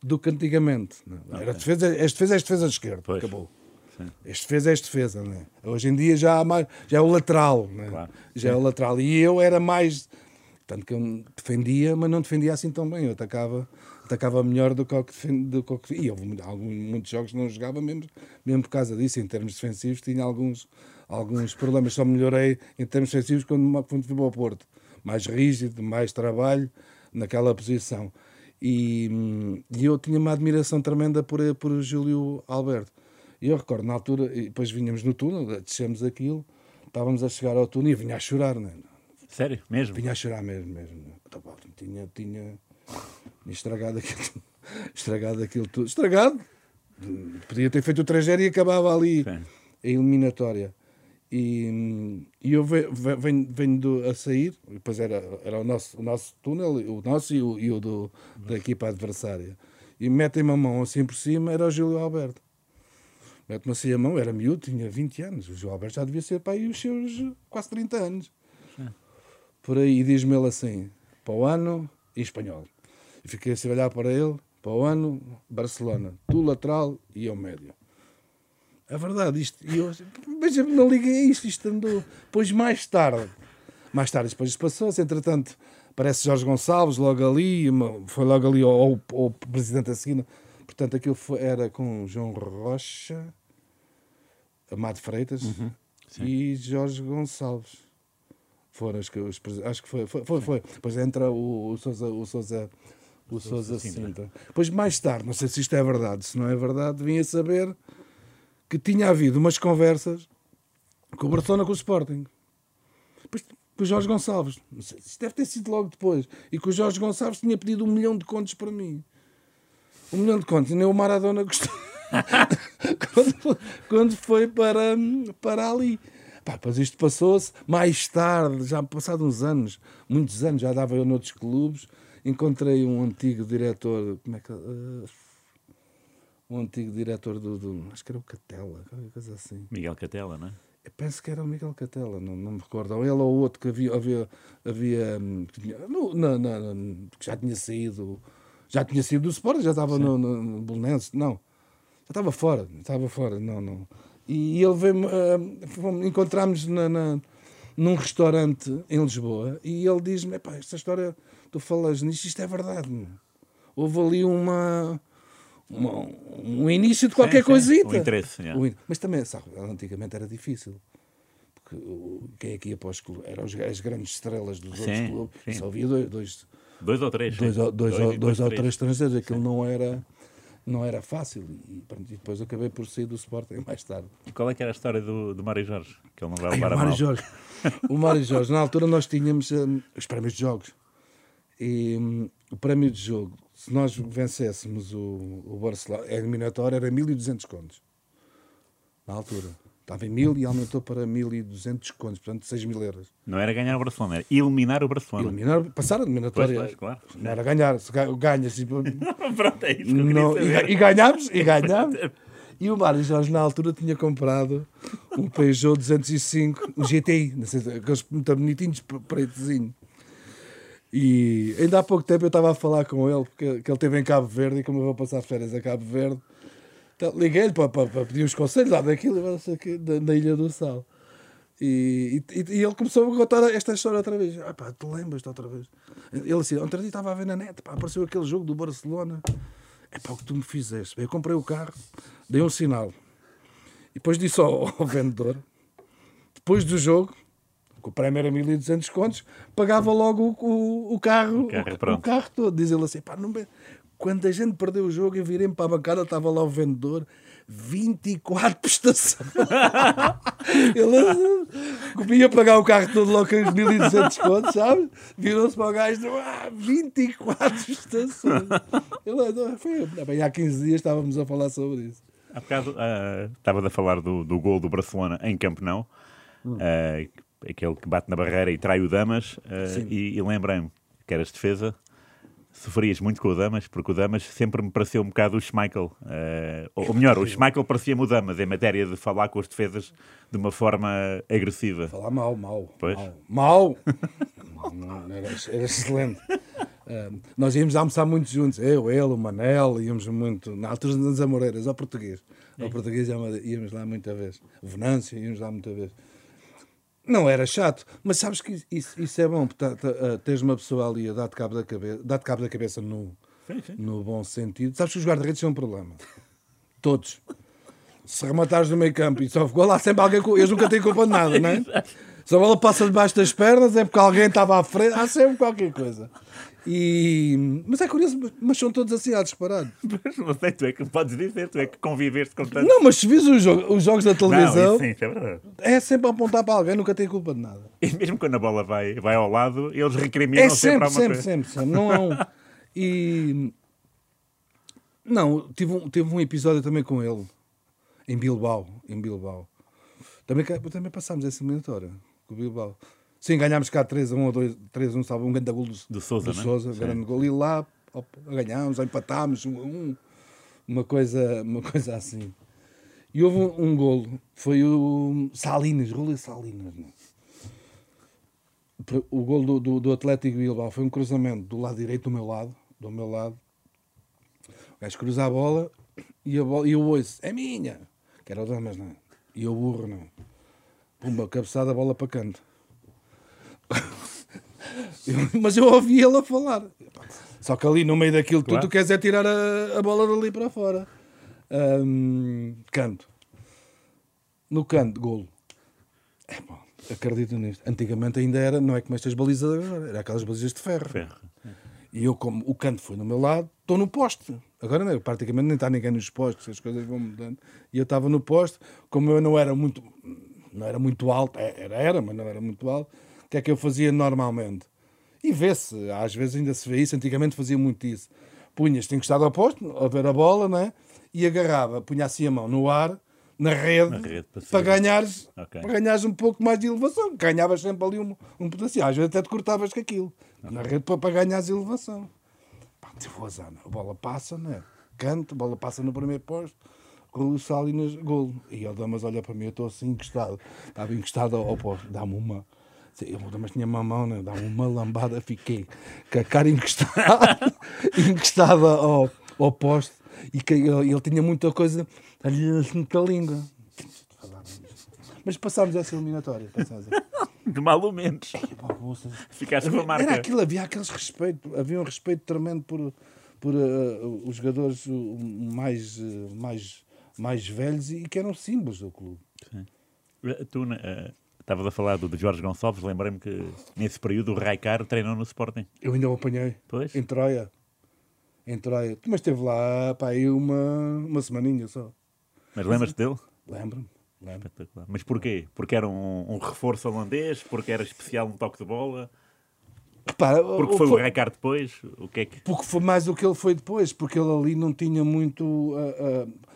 do que antigamente. não é? Era defesa, és defesa, és defesa de esquerda. Pois. Acabou. Sim. Este defesa é defesa, não é? Hoje em dia já, há mais, já é o lateral, não é? Claro. Já é o lateral. E eu era mais. Tanto que eu defendia, mas não defendia assim tão bem. Eu atacava, atacava melhor do que o. Do que e houve alguns, muitos jogos que não jogava mesmo, mesmo por causa disso. Em termos defensivos, tinha alguns, alguns problemas. Só melhorei em termos defensivos quando, quando fui para o Porto. Mais rígido, mais trabalho naquela posição. E, e eu tinha uma admiração tremenda por, por Júlio Alberto. E eu recordo, na altura, depois vinhamos no túnel, descemos aquilo, estávamos a chegar ao túnel e vinha a chorar, né? Sério? Mesmo? Vinha a chorar mesmo, mesmo. Então, pá, Tinha, tinha, tinha estragado aquilo, estragado aquilo tudo. Estragado! Podia ter feito o 3 e acabava ali Sim. a eliminatória. E, e eu ve- ve- venho, venho do- a sair, depois era, era o, nosso, o nosso túnel, o nosso e o, e o do, da equipa adversária. E metem-me a mão assim por cima, era o Júlio Alberto. Mete-me assim a mão, era miúdo, tinha 20 anos. O Júlio Alberto já devia ser para aí os seus quase 30 anos. Por aí, e diz-me ele assim, para o ano, em espanhol. E fiquei assim a olhar para ele, para o ano, Barcelona, tu lateral e eu médio. É verdade, isto. E eu, mas eu não liguei a isto, isto andou. Depois, mais tarde, mais tarde, depois isto passou-se, entretanto, parece Jorge Gonçalves, logo ali, foi logo ali ao, ao- ao presidente a seguir. Portanto, aquilo foi- era com João Rocha, Amado Freitas e Jorge Gonçalves. Foram os que os acho que foi, foi, foi, foi. Depois entra o, o Sousa, o Sousa, o Sousa Sintra. Depois, mais tarde, não sei se isto é verdade, se não é verdade, vim a saber que tinha havido umas conversas com o Barcelona com o Sporting. Depois, com o Jorge Gonçalves. Não sei, isto deve ter sido logo depois. E que o Jorge Gonçalves tinha pedido um milhão de contos para mim. Um milhão de contos. E nem o Maradona gostou. quando, quando foi para, para ali. Pá, isto passou-se. Mais tarde, já passado uns anos, muitos anos, já dava eu noutros clubes, encontrei um antigo diretor. Como é que. eh, um antigo diretor do, do- Acho que era o Catela, qualquer coisa assim. Miguel Catela, não é? Eu penso que era o Miguel Catela, não, não me recordo. Ou ele ou outro que havia. havia, havia hum, no- na- na- na- que já tinha saído. Já tinha saído do Sport, já estava no, no, no Belenenses. Não. Já estava fora. Estava fora. Não, não. E ele veio. Uh, fomos- encontramos na, na- num restaurante em Lisboa e ele diz-me: "Epá, esta história, tu falas nisto, isto é verdade. meu. Houve ali uma. uma- um início de qualquer Sim, sim. coisita. O interesse, yeah. Mas também, sabe, antigamente era difícil. Porque quem é que ia para os clubes? Eram as grandes estrelas dos outros Sim, clubes. sim. Só havia dois, dois, Dois ou três. dois, dois, depois dois ou três estrangeiros. Aquilo não era, não era fácil. E, pronto, e depois acabei por sair do Sporting mais tarde. E Qual é que era a história do, do Mário Jorge? Que ele não vai Ai, levar o a Mário mal. Jorge. O Mário Jorge, na altura nós tínhamos hum, os prémios de jogos. E hum, o prémio de jogo, se nós vencêssemos o, o Barcelona, a eliminatória era 1200 contos. Na altura. Estava em 1000 e aumentou para 1200 contos, portanto 6 mil euros. Não era ganhar o Barcelona, era eliminar o Barcelona. Eliminar, passar a eliminatória. Pois, claro. Não era ganhar, se ganhas. e- Pronto, é isso que eu queria Não, e, e ganhámos, e ganhámos. E o Mário Jorge, na altura, tinha comprado um Peugeot 205, um GTI, não sei, aqueles muito bonitinhos, pre- pretozinho. E ainda há pouco tempo eu estava a falar com ele, porque que ele esteve em Cabo Verde, e como eu vou passar férias a Cabo Verde, então, liguei-lhe para, para, para pedir uns conselhos lá daquilo, da, da Ilha do Sal. E, e, e ele começou a contar esta história outra vez. Ah, pá, tu lembras-te outra vez? Ele assim, ontem dia estava a ver na net, pá, apareceu aquele jogo do Barcelona. É pá, o que tu me fizeste. Eu comprei o carro, dei um sinal. E depois disse ao, ao vendedor, depois do jogo, que o prémio era 1200 contos, pagava logo o, o, o carro, O carro, pronto. o carro todo. Diz ele assim, pá, não me... quando a gente perdeu o jogo, eu virei-me para a bancada, estava lá o vendedor, 24 prestações. ele ia pagar o carro todo logo com os 1200 contos, sabe? Virou-se para o gajo, ah, 24 prestações. Ele, "Ah, foi, bem, há 15 dias estávamos a falar sobre isso. Há bocado ah, estava a falar do, do gol do Barcelona em Campeonato, ah, aquele que bate na barreira e trai o Damas, ah, Sim. e, e lembrei-me que eras defesa. Sofrias muito com o Damas, porque o Damas sempre me pareceu um bocado o Schmeichel. ah, ou, melhor, o Schmeichel parecia-me o Damas em matéria de falar com os defesas de uma forma agressiva. Falar mal, mal. Pois. Mal. mal. Não, não, era, era excelente. Ah, nós íamos almoçar muito juntos, eu, ele, o Manel, íamos muito, na altura das Amoreiras, ao português. Ao português íamos- íamos lá muita vez. O Venâncio, íamos lá muita vez. Não era chato, mas sabes que isso, isso é bom, porque tá- tá, ah, tens uma pessoa ali a dar-te cabo da cabeça, dar-te cabo da cabeça no, no bom sentido. Sabes que os guarda-redes são um problema. Todos. Se rematares no meio campo e só ficou lá sempre alguém, com- eles nunca têm culpa de nada, não é? Se a bola passa debaixo das pernas é porque alguém estava à frente, há sempre qualquer coisa. E... Mas é curioso, mas são todos assim, há disparado. Mas não sei, tu é que podes dizer, tu é que conviveste com tanto. Não, mas se vis os, jo- os jogos da televisão, isso sim, isso é verdade. é sempre a apontar para alguém, nunca tem culpa de nada. E mesmo quando a bola vai, vai ao lado, eles recriminam É sempre, sempre, sempre, sempre, sempre. Não é um. E. Não, tive um, tive um episódio também com ele, em Bilbao. Em Bilbao. Também, também passámos essa eliminatória com o Bilbao. Sim, ganhámos cá 3 a 1 ou 2, 3 a 1, sabe? Um grande gol do, Do Sousa, do né? Sousa, Sim. grande gol. E lá op, ganhámos, empatámos, um um. Uma coisa, uma coisa assim. E houve um, um golo, foi o Salinas, Rúlio Salinas. Não? O gol do, do, do Atlético Bilbao foi um cruzamento do lado direito do meu lado, do meu lado. O gajo cruza a bola e, a bola, e eu ouço, é minha! Que era o Damas, não é? E eu burro, não. Pumba, cabeçada, a bola para canto. Eu- mas eu ouvi ele a falar. Só que ali no meio daquilo tudo, Claro. tu queres é tirar a, a bola dali para fora. Hum, canto. No canto, golo. É, pá, acredito nisto. Antigamente ainda era, não é como estas balizas agora, era aquelas balizas de ferro. Ferro. E eu, como o canto foi no meu lado, estou no poste. Agora não, praticamente nem está ninguém nos postes, as coisas vão mudando. E eu estava no poste, como eu não era muito, não era muito alto, é, era, era, mas não era muito alto, que é que eu fazia normalmente? E vê-se, às vezes ainda se vê isso, antigamente fazia muito isso. Punhas-te encostado ao poste, a ver a bola, né? E agarrava, punha assim a mão no ar, na rede, Na rede, para para, ganhares, Ok. para ganhares um pouco mais de elevação. Ganhavas sempre ali um, um potencial. Às vezes até te cortavas com aquilo. Na rede para, para ganhares elevação. Pá, tive azar, não. A bola passa, né? Canto, a bola passa no primeiro posto. Com o Salinas, golo. E o Damas olha para mim, eu estou assim encostado. Estava encostado ao, ao posto. Dá-me uma. Damas tinha uma mão, né? Dá-me uma lambada. Fiquei com a cara encostada, encostada ao, ao posto. E que, ele, ele tinha muita coisa ali assim com a língua. Mas passámos essa eliminatória. Passámos. De mal ou menos. Ficaste com a marca. Era aquilo, havia aqueles respeito, havia um respeito tremendo por, por eh, os jogadores uh, mais, uh, mais, mais velhos e que eram símbolos do clube. Eh, Tu eh, estavas a falar do de Jorge Gonçalves, lembrei-me que nesse período o Raikar treinou no Sporting. Eu ainda o apanhei Pois? em Troia. Em Troia. Mas esteve lá pá, aí uma, uma semaninha só. Mas lembras-te dele? Lembro-me. Lembro. Espetacular. Mas porquê? Porque era um, um reforço holandês? Porque era especial um toque de bola? Repara, Porque o- foi o foi- Raikar depois? O que é que... Porque foi mais do que ele foi depois, porque ele ali não tinha muito. ah, ah,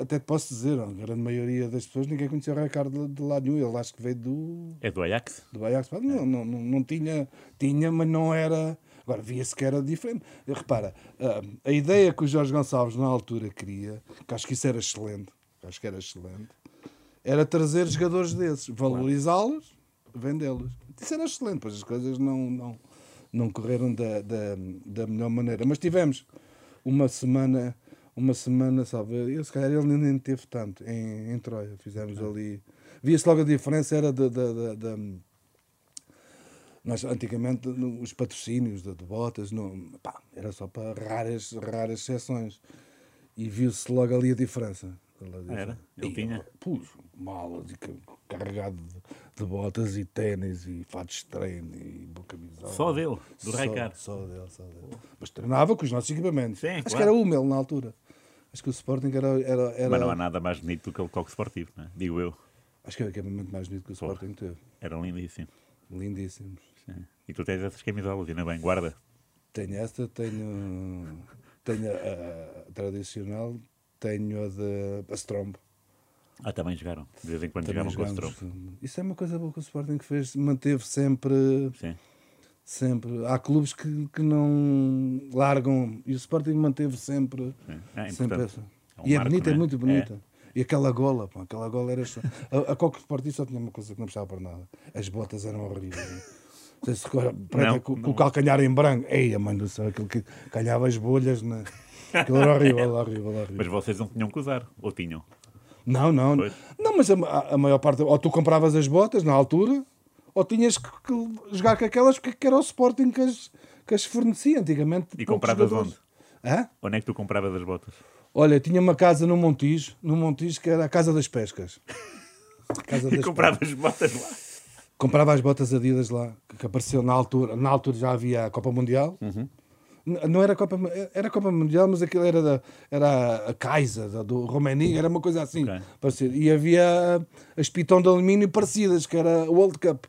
até te posso dizer, a grande maioria das pessoas ninguém conhecia o Ricardo de, lado nenhum. Ele acho que veio do, É do Ajax? do Ajax. Não, não, não, não tinha, tinha, mas não era. Agora via-se que era diferente. Repara, ah, a ideia que o Jorge Gonçalves na altura queria, que acho que isso era excelente, acho que era excelente, era trazer jogadores desses, valorizá-los, vendê-los. Isso era excelente, pois as coisas não, não, não correram da, da, da melhor maneira. Mas tivemos uma semana, uma semana, sabe, eu se calhar ele nem teve tanto em, em Troia. Fizemos ali. Via-se logo a diferença, era da. nós, antigamente, os patrocínios de, de botas, não, pá, era só para raras, raras exceções. E viu-se logo ali a diferença. Era? Ele tinha? Pus, malas e ca- carregado de, de botas e ténis e fatos de treino e camisola. Só dele, do Só- Raikar. Só dele, só dele. Mas treinava com os nossos equipamentos. Sim, Acho claro. que era o Mel na altura. Acho que o Sporting era. era, era Mas não há nada mais bonito do que o toque esportivo, não é? digo eu. Acho que era o equipamento mais bonito que o Sporting teve. Era lindíssimo. Lindíssimos. Sim. E tu tens essas camisolas, ainda bem, guarda. Tenho esta, tenho, tenho a, a tradicional, tenho a de a Strombo. Ah, também jogaram. De vez em quando Também jogavam com o. Strom. Isso é uma coisa boa que o Sporting fez, manteve sempre, Sim. sempre. Há clubes que, que não largam e o Sporting manteve sempre. sim. É sempre essa. É um e é marco, bonita, é é? muito bonita. E aquela gola, pá, aquela gola era. só- A, a qualquer esportista só tinha uma coisa que não precisava para nada. As botas eram horríveis. Não sei se preta com, o calcanhar em branco. Ei, a mãe do céu, aquilo que calhava as bolhas. Na... Aquilo era horrível, horrível, horrível. Mas vocês não tinham que usar, ou tinham? Não, não. Pois. Não, mas a, a- maior parte. Ou tu compravas as botas na altura, ou tinhas que, que jogar com aquelas que, que era o Sporting que as, que as fornecia antigamente. E compravas jogadores. Hã? Onde é que tu compravas as botas? Olha, tinha uma casa no Montijo, no Montijo que era a Casa das Pescas. Casa E das compravas botas lá. Comprava as botas Adidas lá, que, que apareceu na altura. Na altura já havia a Copa Mundial. Uhum. Não era Copa, era Copa Mundial, mas aquilo era, da, era a Kaiser, da- do Romani, era uma coisa assim. Ok. parecida. E havia as pitão de alumínio parecidas, que era o World Cup.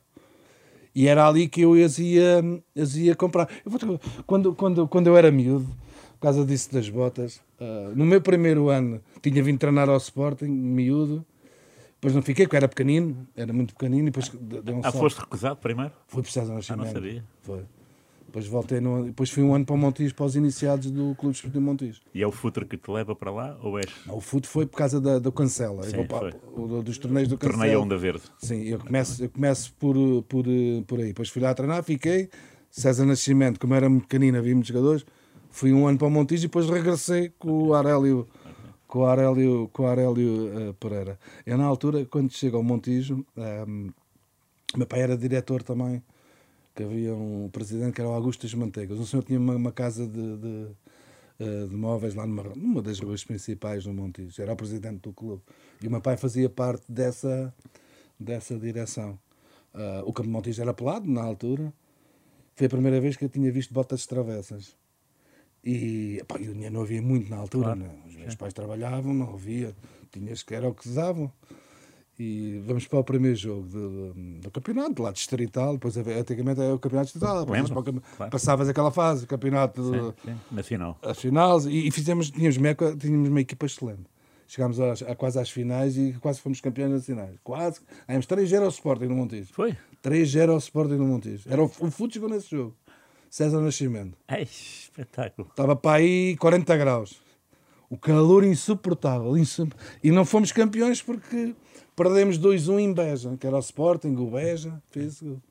E era ali que eu as ia, as ia comprar. Eu quando, quando, quando eu era miúdo, por causa disso das botas, ah, no meu primeiro ano tinha vindo treinar ao Sporting, miúdo, Depois não fiquei, porque era pequenino, era muito pequenino, e depois de- deu um Ah, foste recusado primeiro? Fui para o César Nascimento. sabia. Foi. Depois voltei no... Depois fui um ano para o Montijo, para os iniciados do Clube Esportivo Montijo. E é o futuro que te leva para lá? Ou és Não, O fute foi por causa da, do Cancela, Sim, para- foi. o- dos torneios do Cancela. torneio Onda Verde? Sim, eu começo, eu começo por, por, por aí. Depois fui lá treinar, fiquei. César Nascimento, como era muito pequenino, havia muitos jogadores. Fui um ano para o Montijo e depois regressei com o Arélio, com o Arélio, com o Arélio eh, Pereira. Eu, na altura, quando chego ao Montijo, ehm, meu pai era diretor também, que havia um presidente que era o Augusto das Manteigas. O senhor tinha uma, uma casa de, de, eh, de móveis lá numa, numa das ruas principais do Montijo. Era o presidente do clube. E o meu pai fazia parte dessa, dessa direção. Ah, o Campo Montijo era pelado na altura. Foi a primeira vez que eu tinha visto botas de travessas. E, pá, e dinheiro não havia muito na altura. Claro. né? Os meus pais trabalhavam, não havia. Tinhas que era o que davam. E vamos para o primeiro jogo do, do campeonato, lá distrital. Depois, havia- antigamente era o campeonato distrital. Lembro, claro. Passavas aquela fase, o campeonato Sim, sim. Nacional. as finais e, e fizemos, tínhamos, uma, equipa- tínhamos uma equipa excelente. Chegámos às- a, quase às finais e quase fomos campeões nacionais. Quase. Ganhamos 3-0 ao Sporting no Montijo. Foi? 3-0 ao Sporting no Montijo. Era o, o Fute chegou nesse jogo. César Nascimento. Ai, espetáculo. Estava para aí 40 graus. O calor insuportável. insu- E não fomos campeões porque perdemos 2-1 em Beja, que era o Sporting, o Beja. Fez o.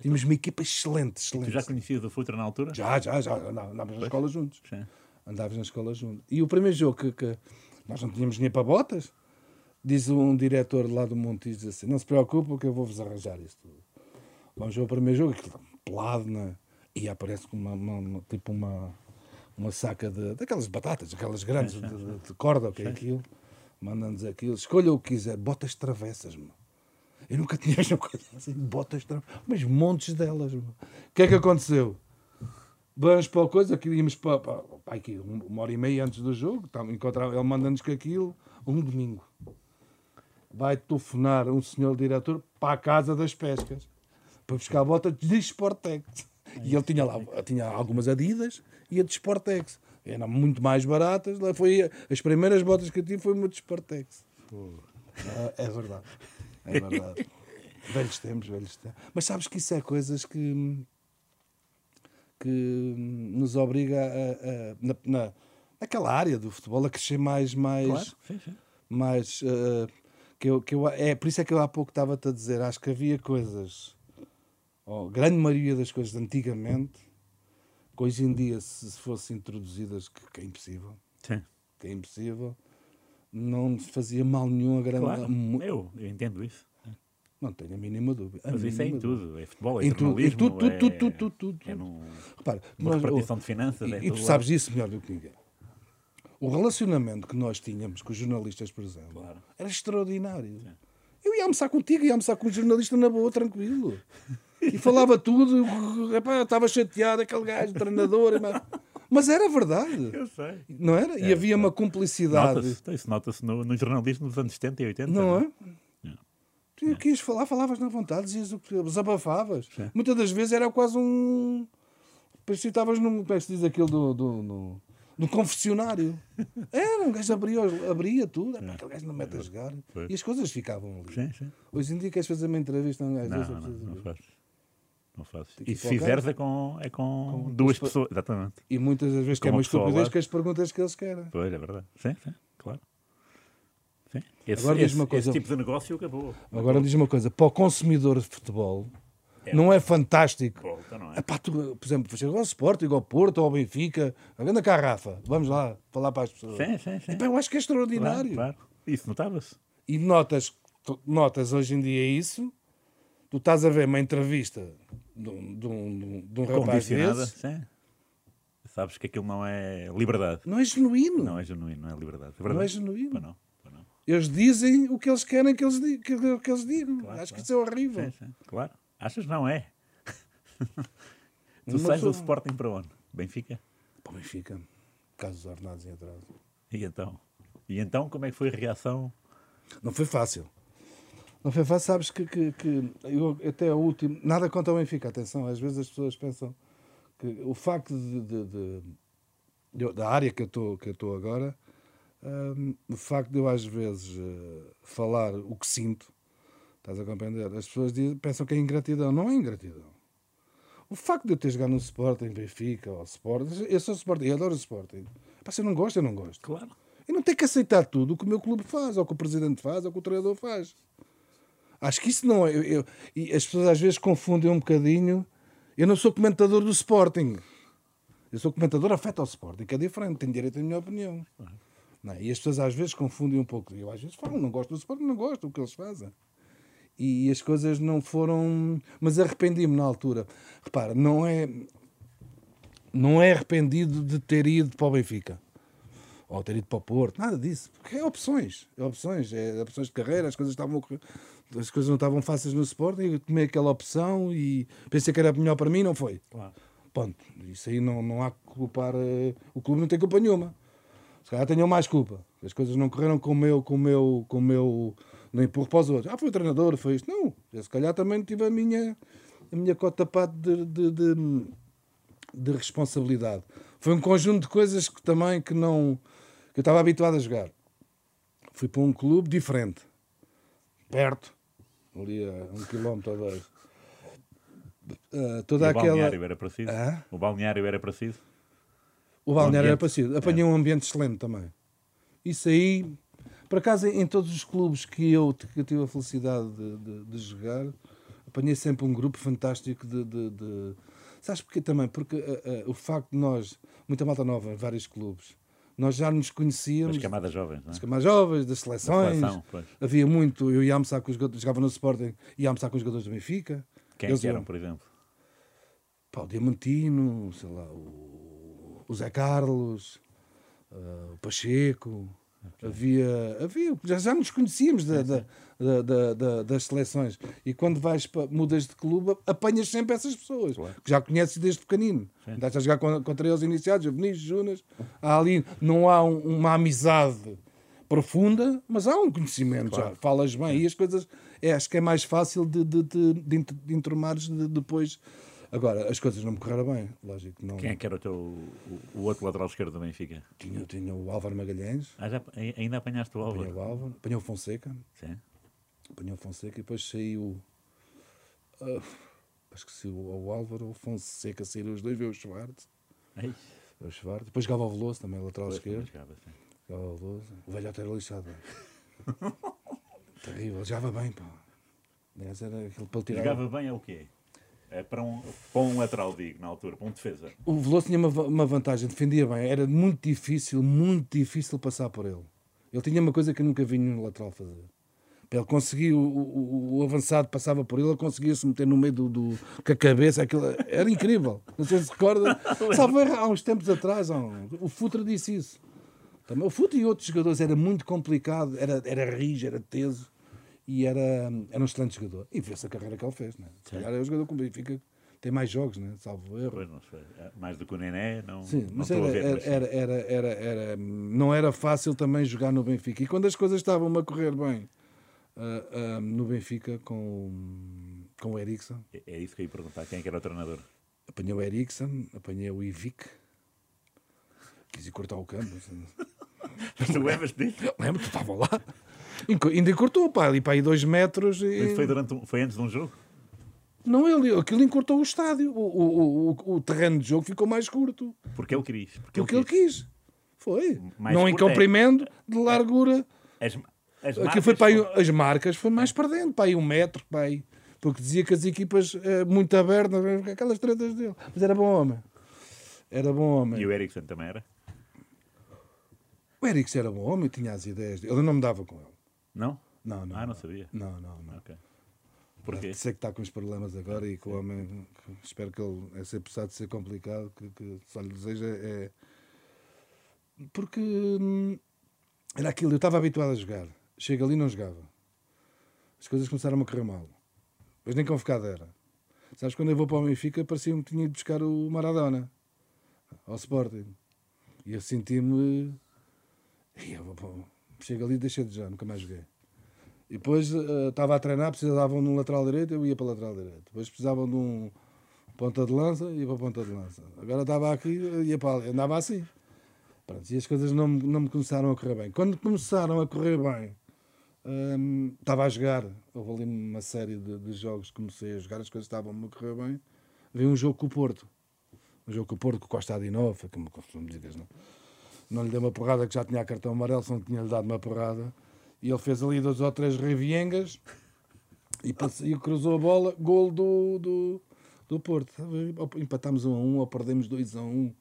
Tínhamos uma equipa excelente, Tu excelente. já conhecias o Futre na altura? Já, já, já. andá- Andávamos na escola juntos. Sim. Andávamos na escola juntos. E o primeiro jogo que, que nós não tínhamos dinheiro para botas, diz um diretor lá do Montijo, diz assim, não se preocupe que eu vou-vos arranjar isso tudo. Vamos ver o primeiro jogo, aquilo pelado, né? e aparece com uma, uma- uma- tipo uma, uma saca de, daquelas batatas, aquelas grandes, de, de- de corda, o que é aquilo. Manda-nos aquilo, escolha o que quiser, botas travessas, meu. Eu nunca tinha uma coisa assim, botas travessas, mas montes delas, meu. O que é que aconteceu? Vamos para a coisa, que íamos para, para, para aqui, uma hora e meia antes do jogo, tá, encontrar, ele manda-nos com aquilo, um domingo. Vai telefonar um senhor diretor para a Casa das Pescas, para buscar botas de Sportex. E ele tinha lá, tinha algumas Adidas e a de Sportex. Eram muito mais baratas, lá foi, as primeiras botas que eu tive foi uma de Sportex. Ah, é verdade, é verdade. velhos tempos, velhos tempos. Mas sabes que isso é coisas que que nos obriga a, a- na, na- naquela área do futebol a crescer mais mais Claro. Sim, sim. mais eh, que eu, que eu, é por isso é que eu há pouco estava-te a dizer acho que havia coisas ou grande maioria das coisas de antigamente que hoje em dia se se fossem introduzidas que, que é impossível Sim. que é impossível não fazia mal nenhum a grande Claro. Eu, eu entendo isso. não tenho a mínima dúvida a Mas isso é em mínima dúvida. tudo. É futebol, é Em tudo, em jornalismo, tudo, tudo, é, tudo, tudo, tudo, tudo, é num- Repara, uma nós- repartição de finanças. é E, em e tu sabes isso melhor do que ninguém. O relacionamento que nós tínhamos com os jornalistas, por exemplo, Claro. era extraordinário. Eu ia almoçar contigo, ia almoçar com um jornalista na boa, tranquilo. E falava tudo. Epá, eu estava chateado, aquele gajo, treinador. mas- Mas era verdade. Eu sei. Não era? E havia uma cumplicidade. Nota-se, então, isso nota-se no, no jornalismo dos anos 70 e 80. Não é? Não. Tu quis falar, falavas na vontade, dizias o que desabafavas. Muitas das vezes era quase um. Parecia que estavas num. Como é que se diz aquilo do. do, no, no confessionário. Era, um gajo abria, abria tudo. Epá, aquele gajo não mete a jogar. Foi. E as coisas ficavam ali. Sim, sim. Hoje em dia queres fazer uma entrevista a um gajo Não, não, precisa não ver. faz. Não que E se fizeres é com, é com, Com duas pessoas. Exatamente. E muitas das vezes que Com é uma uma pessoa ao estupidez que as perguntas que eles querem. Pois, é verdade. Sim, sim, claro. Sim. Esse, Agora diz esse, uma coisa. esse tipo de negócio acabou. Agora diz uma coisa: para o consumidor de futebol, É. não é fantástico então não é. Epá, tu, por exemplo, chega ao Sporting, ao Porto, ao Benfica, a grande garrafa, vamos lá falar para as pessoas. Sim, sim, sim. Epá, eu acho que é Claro, extraordinário. claro. Isso notava-se. E notas, notas hoje em dia isso, tu estás a ver uma entrevista de um, de um, de um- rapaz desse, Sim. Sabes que aquilo não é liberdade. não é genuíno. Não é genuíno, não é liberdade. É Não é genuíno. Pois não, pois não. Eles dizem o que eles querem que eles, que, que eles digam. Claro, acho que claro. isso é horrível. Sim, sim. Claro. Achas não é? tu sais do Sporting para onde? Benfica? Para o Benfica, casos ordenados em atraso. E então? E então como é que foi a reação? Não foi fácil. Não foi fácil, sabes que, que, que eu, até o último. Nada contra o Benfica, atenção. Às vezes as pessoas pensam que o facto de, de- de- de- da área que eu estou que eu estou agora, hum, o facto de eu às vezes eh, falar o que sinto, estás a compreender? As pessoas dizem- pensam que é ingratidão. Não é ingratidão. O facto de eu ter jogado no Sporting, Benfica ou Sporting, eu sou Sporting, eu adoro o Sporting. Pá, se eu não gosto, eu não gosto. Claro. E não tem que aceitar tudo o que o meu clube faz, ou o que o presidente faz, ou o que o treinador faz. Acho que isso não é. eu- eu- as pessoas às vezes confundem um bocadinho. Eu não sou comentador do Sporting. Eu sou comentador afeto ao Sporting, que é diferente, tenho direito à minha opinião. Não é? E as pessoas às vezes confundem um pouco. Eu às vezes falo, não gosto do Sporting, não gosto do que eles fazem. E as coisas não foram. Mas arrependi-me na altura. Repara, não é. Não é arrependido de ter ido para o Benfica ou ter ido para o Porto, nada disso. Porque é opções, é opções, é opções de carreira, as coisas estavam a correr- as coisas não estavam fáceis no Sporting, eu tomei aquela opção e pensei que era melhor para mim, não foi. Claro. Ponto. Isso aí não, não há que culpar. eh, O clube não tem culpa nenhuma. Se calhar tenham mais culpa. As coisas não correram com o meu, com o meu, com o meu. Não empurro para os outros. Ah, foi o treinador, foi isto. Não. Eu, se calhar também tive a minha, a minha cota parte de, de, de, de responsabilidade. Foi um conjunto de coisas que também que não. que eu estava habituado a jogar. Fui para um clube diferente. Perto. Ali a um quilómetro ou dois. Ah, E toda o aquela. balneário era preciso? Hã? O balneário era preciso? O balneário era ambiente. parecido. Apanhei um ambiente excelente também. Isso aí, por acaso, em todos os clubes que eu, que eu tive a felicidade de, de- de jogar, apanhei sempre um grupo fantástico de. de, de... Sabes porquê também? Porque ah, ah, o facto de nós, muita malta nova em vários clubes, nós já nos conhecíamos. As camadas jovens, não é? Os mais jovens, das Da seleções. seleção, pois. Havia muito. Eu ia almoçar com os jogadores, jogava no Sporting, ia almoçar com os jogadores do Benfica. Quem é Eles que eram, por exemplo? Pá, o Diamantino, sei lá, o, o Zé Carlos, ah, o Pacheco. Havia, havia já, já nos conhecíamos da, da- da- da- da- das seleções. E quando vais para, mudas de clube, apanhas sempre essas pessoas que já conheces desde pequenino. Estás a jogar con- contra eles iniciados, Vinícius, Junas. Há ali, não há um- uma amizade profunda, mas há um conhecimento já. Falas bem e as coisas. É, acho que é mais fácil de, de, de, de, de- depois. Agora, as coisas não me correram bem, lógico. Não, Quem é que era o, teu, o, o outro lateral esquerdo do Benfica? tinha, tinha o Álvaro Magalhães, Ah, já, ai- ainda apanhaste o apanhei Álvaro? o Álvaro, apanhei o Fonseca, Sim. apanhei o Fonseca e depois saiu. ah, acho que saiu o Álvaro, o Fonseca, saíram os dois, veio o Schwartz. Ei, O Schwartz. Depois jogava o Veloso também, lateral pois, esquerdo. jogava, sim. Jogava o Veloso. O velhote era lixado. Terrível, jogava bem, pá. Aliás, era aquele para ele tirar. Jogava bem é o quê? É para um, para um lateral, digo, na altura, para um defesa. O Veloso tinha uma, uma vantagem, defendia bem. Era muito difícil, muito difícil passar por ele. Ele tinha uma coisa que eu nunca vi nenhum lateral fazer. Ele conseguia, o, o- o avançado passava por ele, ele conseguia se meter no meio do, do com a cabeça, aquilo era incrível. Não sei se recorda. Sabe, há uns tempos atrás, um- o Futre disse isso. Também, o Futre e outros jogadores era muito complicado, era, era rijo, era teso e era, era um excelente jogador. E vê-se a carreira que ele fez. Né? Se calhar é o jogador que o Benfica tem mais jogos, né? salvo erro. Pois, não sei. É, Mais do que o Nené, não, Sim, não mas era, a ver. mas era, era, era, era- não era fácil também jogar no Benfica. E quando as coisas estavam a correr bem ah, ah, no Benfica com, com o Ericsson, É- É isso que eu ia perguntar. Quem é que era o treinador? apanhei o Ericsson, apanhei o Ivic, quis ir cortar o campo. Mas tu lembras disso? Lembro que estavam lá. Ainda cortou, pá, ali para aí dois metros. E... Foi, durante um- foi antes de um jogo? Não, ele, aquilo encurtou o estádio. O, o, o, o terreno de jogo ficou mais curto. Porque ele quis. Porque, Porque ele quis. Foi. Mais não em é- comprimento, de largura. As, as foi para aí, foram- as marcas foi mais para dentro, para aí um metro, para aí. Porque dizia que as equipas eh, muito abertas, aquelas tretas dele. Mas era bom homem. Era bom homem. E o Ericsson também era? O Ericsson era bom homem, tinha as ideias dele. Eu não me dava com ele. Não? Não, não. Ah, não sabia. Não, não, não. Ok. Porquê? Sei que está com os problemas agora e que o homem, que espero que ele, é sempre apesar de ser complicado, que, que só lhe deseja é. Porque hum, era aquilo, eu estava habituado a jogar. Chega ali e não jogava. As coisas começaram a correr mal. Depois nem convocado era. Sabes, quando eu vou para o Benfica, parecia-me que tinha ido buscar o Maradona ao Sporting. E eu senti-me. "Ih, eu vou para o- Chego ali e deixei de jogar, nunca mais joguei. E depois eh, estava a treinar, precisavam de um lateral direito, eu ia para o lateral direito. Depois precisavam de um ponta de lança, ia para a ponta de lança. Agora estava aqui, ia para ali, andava assim. Pronto, e as coisas não, não me começaram a correr bem. Quando começaram a correr bem, hum, estava a jogar. Houve ali uma série de, de jogos que comecei a jogar, as coisas estavam a correr bem. Vi um jogo com o Porto. Um jogo com o Porto, com o Costa Adinova, como costumo dizer, não? Não lhe deu uma porrada que já tinha cartão amarelo, só não tinha-lhe dado uma porrada. E ele fez ali dois ou três reviengas e, passe- e cruzou a bola, gol do, do, do Porto. Empatámos 1 a 1 ou perdemos 2 a 1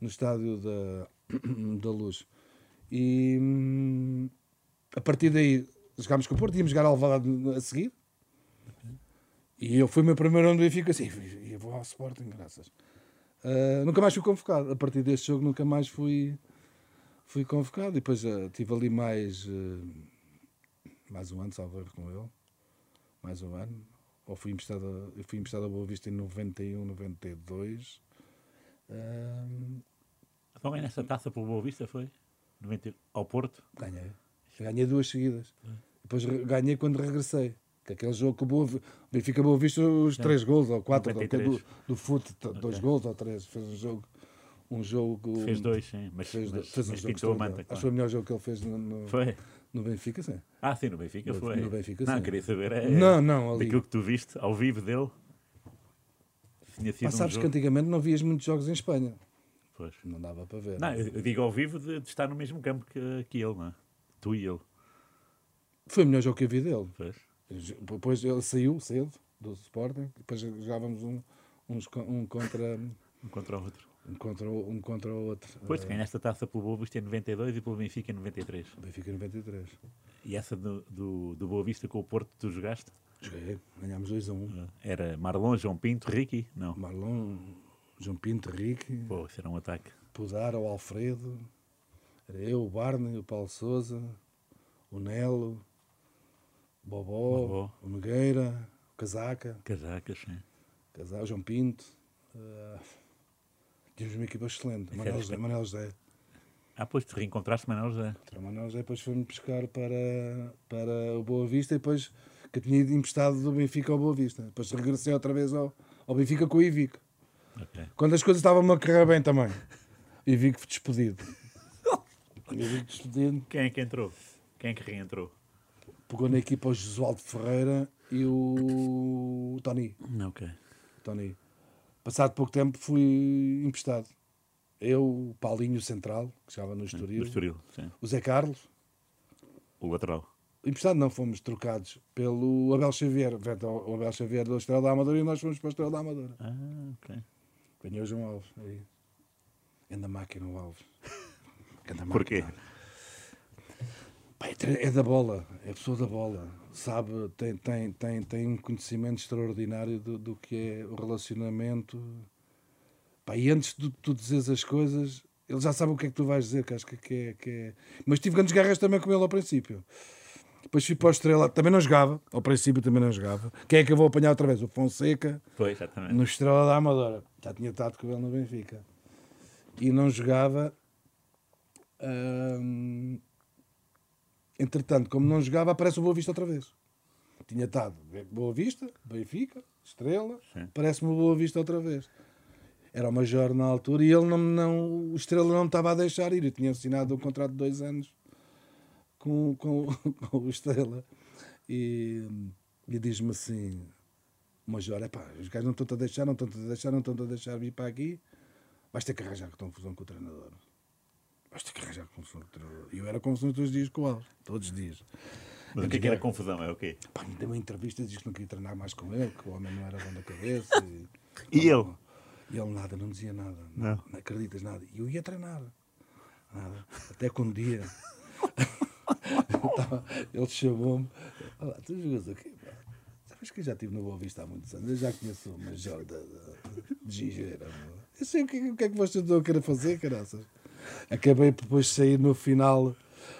no estádio da, da Luz. E hum, a partir daí jogámos com o Porto, íamos jogar ao Alvalade a seguir. E eu fui o meu primeiro ano do Benfica assim, e vou ao Sporting, graças. Ah, nunca mais fui convocado. A partir deste jogo nunca mais fui, fui convocado. E depois ah, tive ali mais, ah, mais um ano, salvo com ele. Mais um ano. Ou fui emprestado, a- eu fui emprestado a Boa Vista em 91, 92. Ah, Então ganha essa taça pelo Boa Vista, foi? 90 Ao Porto? Ganhei. Ganhei duas seguidas. Depois re- ganhei quando regressei. Que aquele jogo que o Boa, Benfica Boa Vista, os três gols, ou quatro, 93. do, do fute, t- dois gols ou três. Fez um jogo. Um jogo Fez dois, sim. Mas, Fez, mas, fez um mas jogo pintou a manta. Acho que o Claro. melhor jogo que ele fez no, no, Foi? no Benfica, sim. Ah, sim, no Benfica No- foi. no Benfica, não, sim. queria saber. É, Não, não, ali. Daquilo que tu viste ao vivo dele. Tinha sido Mas um sabes que jogo. antigamente não vias muitos jogos em Espanha. Pois. Não dava para ver. Não, eu digo ao vivo de, de estar no mesmo campo que, que ele, não é? Tu e ele. Foi o melhor jogo que eu vi dele. Pois. Depois ele saiu cedo do Sporting. Depois jogávamos um, uns um contra, Um contra o outro. Um contra, o- um contra o outro. Depois Eh, ganhaste a taça pelo Boa Vista em 92 e pelo Benfica em 93. Benfica 93. E essa do, do, do Boa Vista com o Porto tu jogaste? Joguei, ganhámos 2 a 1. Era Marlon, João Pinto, Ricky? Não. Marlon, João Pinto, Ricky, Pô, isso era um ataque. Pudar, o Alfredo, era eu, o Barney, o Paulo Souza, o Nelo, o Bobó, Bobó. o Nogueira, o Casaca, Casacas, sim. Casaca, o João Pinto. eh, tínhamos uma equipa excelente. Manuel José, Manuel José. Ah, pois tu reencontraste Manuel José. O Manuel José, depois foi-me pescar para, para o Boa Vista e depois que eu tinha emprestado do Benfica ao Boa Vista. Depois regressei outra vez ao, ao Benfica com o Ivico. Ok. Quando as coisas estavam a correr bem também. Ivico despedido. Ivico despedido. Quem é que entrou? Quem é que reentrou? Pegou na equipa o Josualdo Ferreira e o Tony. Ok. Tony. Passado pouco tempo fui emprestado. Eu, o Paulinho Central, que estava no Estoril, Estoril, sim. o Zé Carlos. O lateral. Emprestado não, fomos trocados pelo Abel Xavier. O Abel Xavier do Estrela da Amadora e nós fomos para a Estrela da Amadora. Ah, ok. Ganhou João Alves. Aí. Anda máquina o Alves. Anda máquina. Porquê? Pá, é É da bola, é pessoa da bola, sabe, tem, tem, tem, tem um conhecimento extraordinário do, do que é o relacionamento. Pá, e antes de tu dizeres as coisas, ele já sabe o que é que tu vais dizer, que acho que, que é, que é. Mas tive grandes guerras também com ele ao princípio. Depois fui para o Estrela, também não jogava, ao princípio também não jogava. Quem é que eu vou apanhar outra vez? O Fonseca, Foi, exatamente. no Estrela da Amadora. Já tinha estado com ele no Benfica. E não jogava. hum, entretanto, como não jogava, aparece o Boa Vista outra vez. Tinha estado Boa Vista, Benfica, Estrela, parece-me o Boa Vista outra vez. Era o Major na altura e ele não, não, o Estrela não me estava a deixar ir. Eu tinha assinado um contrato de dois anos com, com, com o Estrela. E, e diz-me assim: Major, é pá, os gajos não estão-te a deixar, não estão-te a deixar, não estão-te a deixar vir para aqui. Vais ter que arranjar confusão com o treinador. Ter que arranjar confusão o. E eu era confusão todos os dias com o Alves, todos os dias. Mas o que é que era confusão? É o quê? Pá, me deu uma entrevista disse que não queria treinar mais com ele, que o homem não era bom da cabeça. E, E ele? E ele nada, não dizia nada. Não. Não, acreditas nada. E eu ia treinar. Nada. Até que um dia ele chamou-me. Olá, tu jogas aqui? pá? Sabes que eu já estive no Boa Vista há muitos anos. Eu já conheço o Major da, da, de Gigeira. Eu sei o que, o que é que vocês estão a querer fazer, caraças. Acabei por depois de sair no final,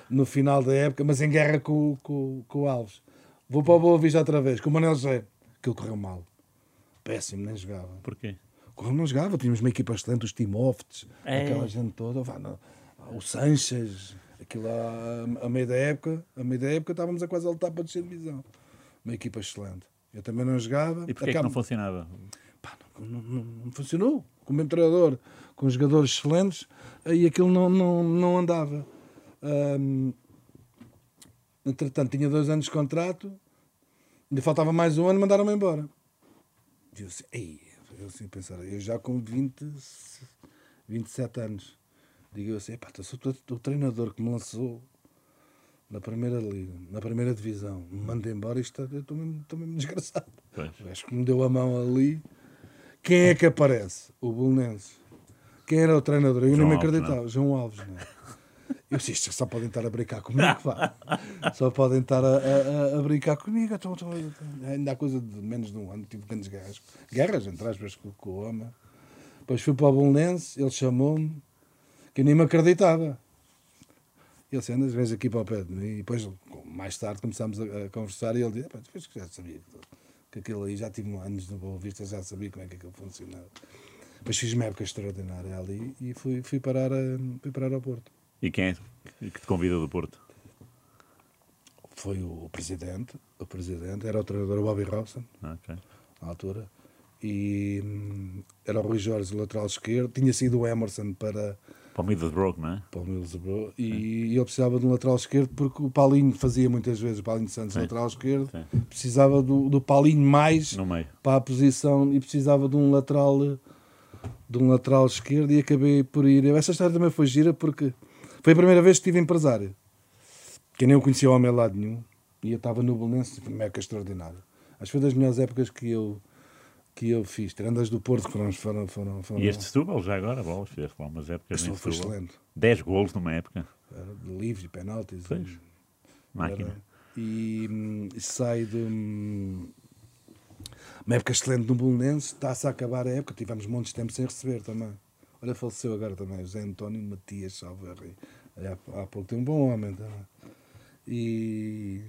no final da época, mas em guerra com, com, com o Alves. Vou para o Boa Vista outra vez, com o Manel José. Aquilo correu mal. Péssimo, nem jogava. Porquê? Correu não jogava, tínhamos uma equipa excelente, os Timófetes, É. aquela gente toda, o Sanches, aquilo a, a meio da época, a meio da época estávamos a quase a lutar para descer de divisão. Uma equipa excelente. Eu também não jogava. E porquê é que não funcionava? Pá, não, não- não- não funcionou. com o mesmo treinador, com jogadores excelentes, e aquilo não, não, não andava. Ahm, entretanto, tinha dois anos de contrato, ainda faltava mais um ano, mandaram-me embora. E eu assim, ei, eu assim pensar, eu já com 20, 27 anos, digo eu assim, eu sou o treinador que me lançou na primeira liga, na primeira divisão, me manda embora, isto, eu estou mesmo, estou mesmo desgraçado. Pois. O que me deu a mão ali, quem é que aparece? O Bolonense. Quem era o treinador? Eu João nem me Alves, acreditava. João Alves, não é? Eu disse, isto só podem estar a brincar comigo, pá. Só podem estar a, a- a brincar comigo. Então, então, ainda há coisa de menos de um ano, tive grandes guerras. Guerras, entre aspas, com, com o homem. Depois fui para o Bolonense, ele chamou-me, que eu nem me acreditava. Ele disse, andas, vens aqui para o pé de mim. E depois, mais tarde, começámos a, a conversar e ele disse, "Pá, tu vês que já sabia que- aquilo aí, já tive anos no Boa Vista, já sabia como é que aquilo funcionava. Depois fiz uma época extraordinária ali e fui, fui, parar, a, fui parar ao Porto. E quem é que te convida do Porto? Foi o presidente, o presidente, era o treinador Bobby Robson, Ah, ok. na altura, e hum, era o Rui Jorge, o lateral esquerdo, tinha sido o Emerson para, Para o Middlesbrough, não é? para o Middlesbrough, e ele precisava de um lateral esquerdo porque o Paulinho fazia muitas vezes, o Paulinho Santos, Sim. lateral esquerdo, Sim. precisava do, do Paulinho mais para a posição e precisava de um lateral de um lateral esquerdo e acabei por ir. Essa história também foi gira porque foi a primeira vez que tive empresário. Que nem eu conhecia o homem lado nenhum e eu estava no Belenense, foi uma época extraordinária. Acho que foi das melhores épocas que eu que eu fiz, tirando as do Porto que foram foram foram, foram E este Setúbal, já agora, bolas, fizeste lá umas épocas Este foi excelente. 10 golos numa época. Era de livre, penaltis. Pois. Máquina. Era- E, hum, e sai de hum, uma época excelente no Bolonense, está-se a acabar a época, tivemos montes de tempo sem receber também. Olha, faleceu agora também, José António Matias Salverri. Há, há pouco tem um bom homem também. E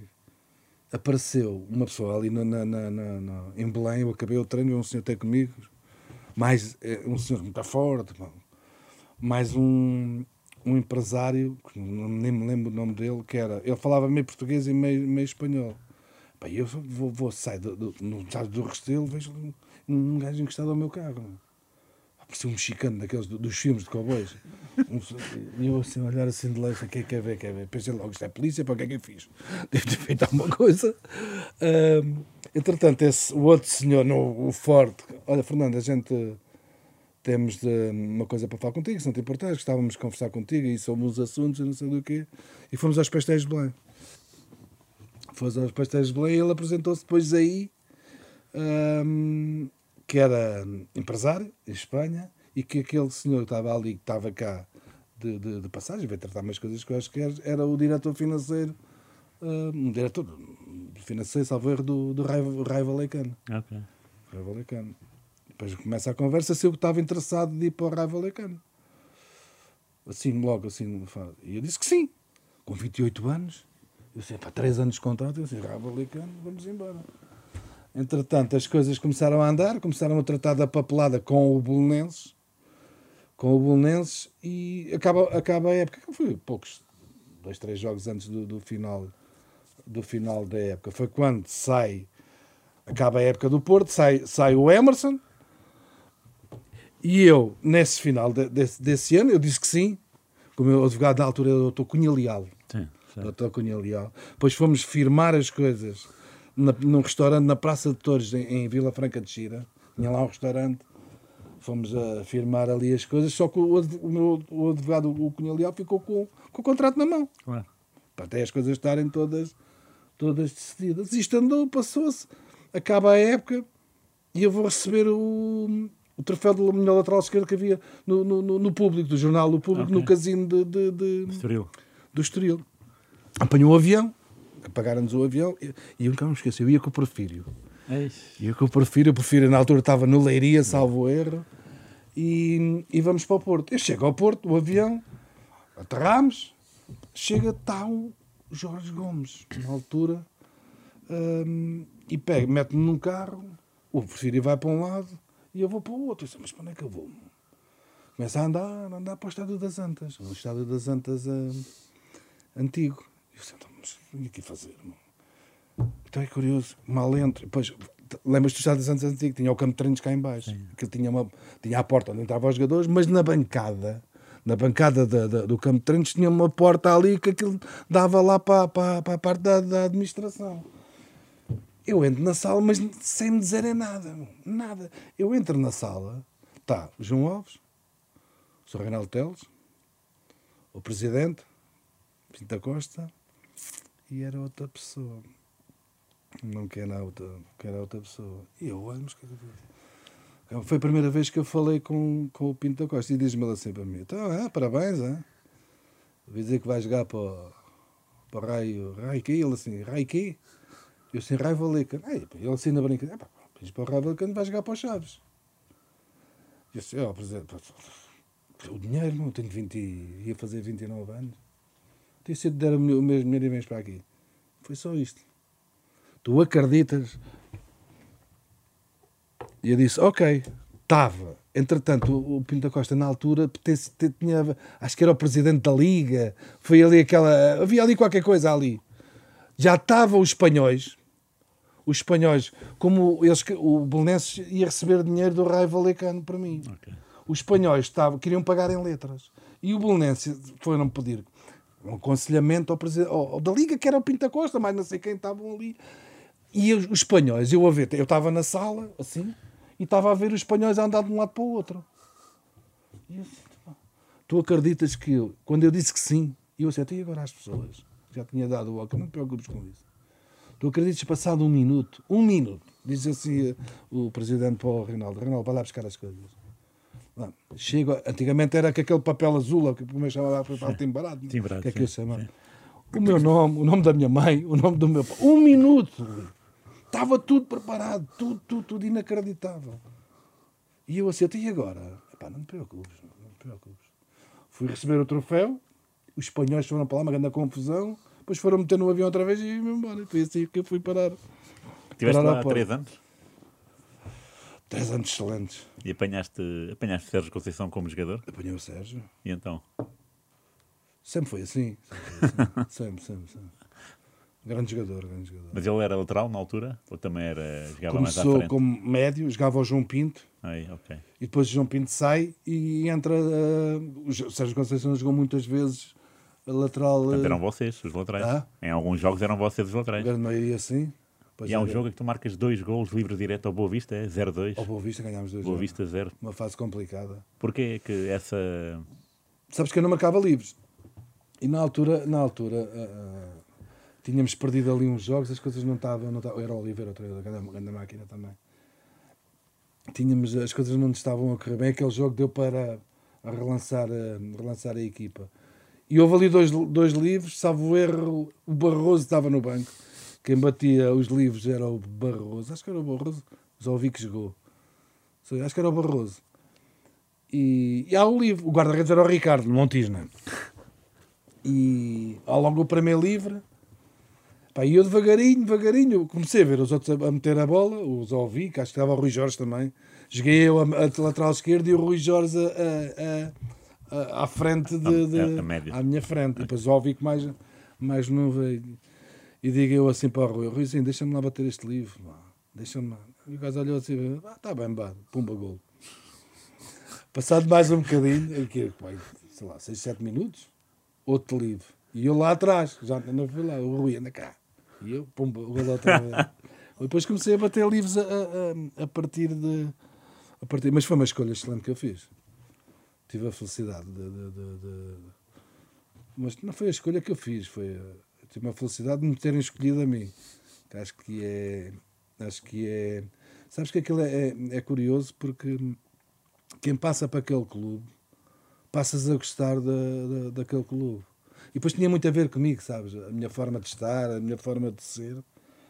apareceu uma pessoa ali na, na, na, na- em Belém, eu acabei o treino, um senhor até comigo, mais eh, um senhor muito forte, mais um, um empresário, nem me lembro o nome dele, que era, ele falava meio português e meio, meio espanhol. Pá, eu vou, vou sair do, do, no estado do Restelo, vejo um, um gajo encostado ao meu carro. Parecia um mexicano daqueles do- dos filmes de cowboys. Um- E eu assim, olhar assim de longe, quem quer ver, quer ver. Pensei logo, isto é polícia, para o que é que eu fiz? Devo ter feito alguma coisa. Ahm, entretanto, esse, o outro senhor, no, o forte, olha, Fernando, a gente temos de- uma coisa para falar contigo, se não te importares, gostávamos de conversar contigo e sobre os assuntos e não sei do quê. E fomos aos pastéis de Belém. Fomos aos pastéis de Belém ele apresentou-se depois aí, ahm, que era empresário em Espanha e que aquele senhor que estava ali, que estava cá de, de, de passagem, veio tratar umas coisas que eu acho que era, era o diretor financeiro, um diretor financeiro, salvo erro, do, do Raio, Raio Valecano. Ok. Raio Valecano. Depois começa a conversa se eu estava interessado de ir para o Raio Valecano. Assim, logo assim. E eu disse que sim. Com 28 anos. Eu disse, para 3 anos de contrato, eu disse, Raio Valecano, vamos embora. Entretanto, as coisas começaram a andar, começaram a tratar da papelada com o Bolonenses, com o Bolonenses, e acaba, acaba a época, que foi poucos, dois, três jogos antes do, do final do final da época. Foi quando sai, acaba a época do Porto, sai, sai o Emerson, e eu, nesse final de- desse, desse ano, eu disse que sim, como meu advogado da altura era o Dr. Cunha Leal. Sim, Cunha Leal. Depois fomos firmar as coisas na, num restaurante na Praça de Torres, em, em Vila Franca de Xira. Tinha lá um restaurante. Fomos a firmar ali as coisas, só que o, o meu o advogado, o Cunha Leal, ficou com, com o contrato na mão. Claro. Para até as coisas estarem todas, todas decididas. Isto andou, passou-se. Acaba a época e eu vou receber o, o troféu do melhor lateral esquerdo que havia no, no, no- no público, do jornal do público, Ok. no casino de- de- de, Estoril. do Estoril. Apanhou o avião, apagaram-nos o avião, e e eu nunca me esqueci, eu ia com o Porfírio. Ia com o Porfírio, o Porfírio na altura estava no Leiria, salvo erro, e, e vamos para o Porto. Eu chego ao Porto, o avião, aterramos, chega, está o Jorge Gomes, na altura, hum, e pega, mete-me num carro, o Porfírio vai para um lado e eu vou para o outro. Eu disse, mas para onde é que eu vou? Começa a andar, a andar para o Estádio das Antas, o Estádio das Antas hum, antigo. Eu disse, então, mas o que é que fazer? irmão? Então é curioso, mal entro, depois lembras do Estado Santos Antigo? Tinha o campo de treinos cá em baixo. Aquilo tinha, uma, tinha a porta onde entravam os jogadores, mas na bancada, na bancada da- da- do campo de treinos, tinha uma porta ali que aquilo dava lá para, para, para a parte da, da administração. Eu entro na sala, mas sem me dizerem nada. Nada. Eu entro na sala, está o João Alves, o Sr. Reinaldo Teles, o Presidente, Pinta Costa, e era outra pessoa. Não que era outra, que era outra pessoa. E eu mas que Foi a primeira vez que eu falei com, com o Pinto da Costa e diz-me ele assim para mim: então, é, parabéns, é? Ouvi dizer que vai jogar para, para o Raio. Raio quê? Ele assim: Raio quê? Eu assim: Raio Valecano. Ele assim na brincadeira: "Epá, diz para o Raio Valecano vai jogar para os Chaves. Eu assim: ó, presidente, pá, o dinheiro, não, tenho 20, e- ia fazer 29 anos. Tinha sido dar o meu- dinheiro e vens para aqui. Foi só isto. Tu acreditas? E eu disse, ok, estava. Entretanto, o Pinto da Costa, na altura, tinha, acho que era o presidente da Liga, foi ali aquela. Havia ali qualquer coisa ali. Já estavam os espanhóis, os espanhóis, como eles, o Belenenses ia receber dinheiro do Raio Valecano para mim. Ok. Os espanhóis estavam, queriam pagar em letras. E o Belenenses foram pedir um aconselhamento ao presidente ao, da Liga, que era o Pinta Costa, mas não sei quem estavam ali. E os, os espanhóis, eu a ver, eu estava na sala, assim, e estava a ver os espanhóis a andar de um lado para o outro. E assim, "Pá, tu acreditas que eu, quando eu disse que sim, eu disse, "Então, e agora as pessoas? Já tinha dado o ok, não te preocupes com isso. Tu acreditas passado um minuto, um minuto, diz assim eh, o presidente para o Reinaldo, Reinaldo, vai lá buscar as coisas. Lá, Chego, antigamente era com aquele papel azul, que como eu chamava para timbrado, Timbrado, que é que eu chamava. O meu nome, o nome da minha mãe, o nome do meu pai. Um minuto! Estava tudo preparado, tudo, tudo, tudo inacreditável. E eu "Então, e agora? Epá, não te preocupes, não te preocupes. Fui receber o troféu, os espanhóis foram para lá, uma grande confusão, depois foram meter no avião outra vez e ia-me embora. Foi assim que eu fui parar. Estiveste Parar lá há três anos Três anos excelentes. e apanhaste, apanhaste Sérgio Conceição como jogador. Apanhei o Sérgio. E então? Sempre foi assim. Sempre, foi assim. sempre, sempre, sempre. Grande jogador, grande jogador. Mas ele era lateral na altura? Ou também era, jogava mais à Começou frente? como médio, jogava o João Pinto. Aí, ok. E depois o João Pinto sai e entra. uh, o Sérgio Conceição jogou muitas vezes a lateral. Portanto, uh, eram vocês, os laterais. Ah? Em alguns jogos eram vocês os a laterais. grande maioria assim. Depois E há um era- jogo em que tu marcas dois golos livre direto ao Boa Vista, é 0-2. Ao Boa Vista ganhámos dois Boa jogos. Vista 0. Uma fase complicada. Porquê é que essa. Sabes que eu não marcava livres. E na altura, na altura uh, uh, tínhamos perdido ali uns jogos, as coisas não estavam. Não era o Oliveira, o treinador, grande, grande máquina também. Tínhamos, as coisas não estavam a correr bem. Aquele jogo deu para relançar, uh, relançar a equipa. E houve ali dois, dois livros, salvo erro, o Barroso estava no banco. Quem batia os livros era o Barroso. Acho que era o Barroso. Já ouvi que jogou. Sei, Acho que era o Barroso. E, e há o livro. O guarda-redes era o Ricardo, Montisna. E ao longo do primeiro livre, pá, e eu devagarinho, devagarinho, comecei a ver os outros a, meter a bola, os ouvi, que acho que estava o Rui Jorge também. Joguei eu a, a lateral esquerda e o Rui Jorge a, a, a- à frente de, de- médio. à minha frente. E depois ouvi que mais, mais novo. E, e digo eu assim para o Rui, Ruizinho, deixa-me lá bater este livro. Deixa-me lá. E o gajo olhou assim, ah, tá bem, pumba, gol. Passado mais um bocadinho, aqui, sei lá, 6, 7 minutos, outro livro. E eu lá atrás, já não fui lá, o Rui anda cá. E eu, pumba, o gol outra vez. Depois comecei a bater livros a, a, a partir de. A partir, mas foi uma escolha excelente que eu fiz. Tive a felicidade de. de- de- de- mas não foi a escolha que eu fiz, foi. a- Tive uma felicidade de me terem escolhido a mim. Acho que é. Acho que é. Sabes que aquilo é, é, é curioso porque quem passa para aquele clube passas a gostar da, da, daquele clube. E depois tinha muito a ver comigo, sabes? A minha forma de estar, a minha forma de ser.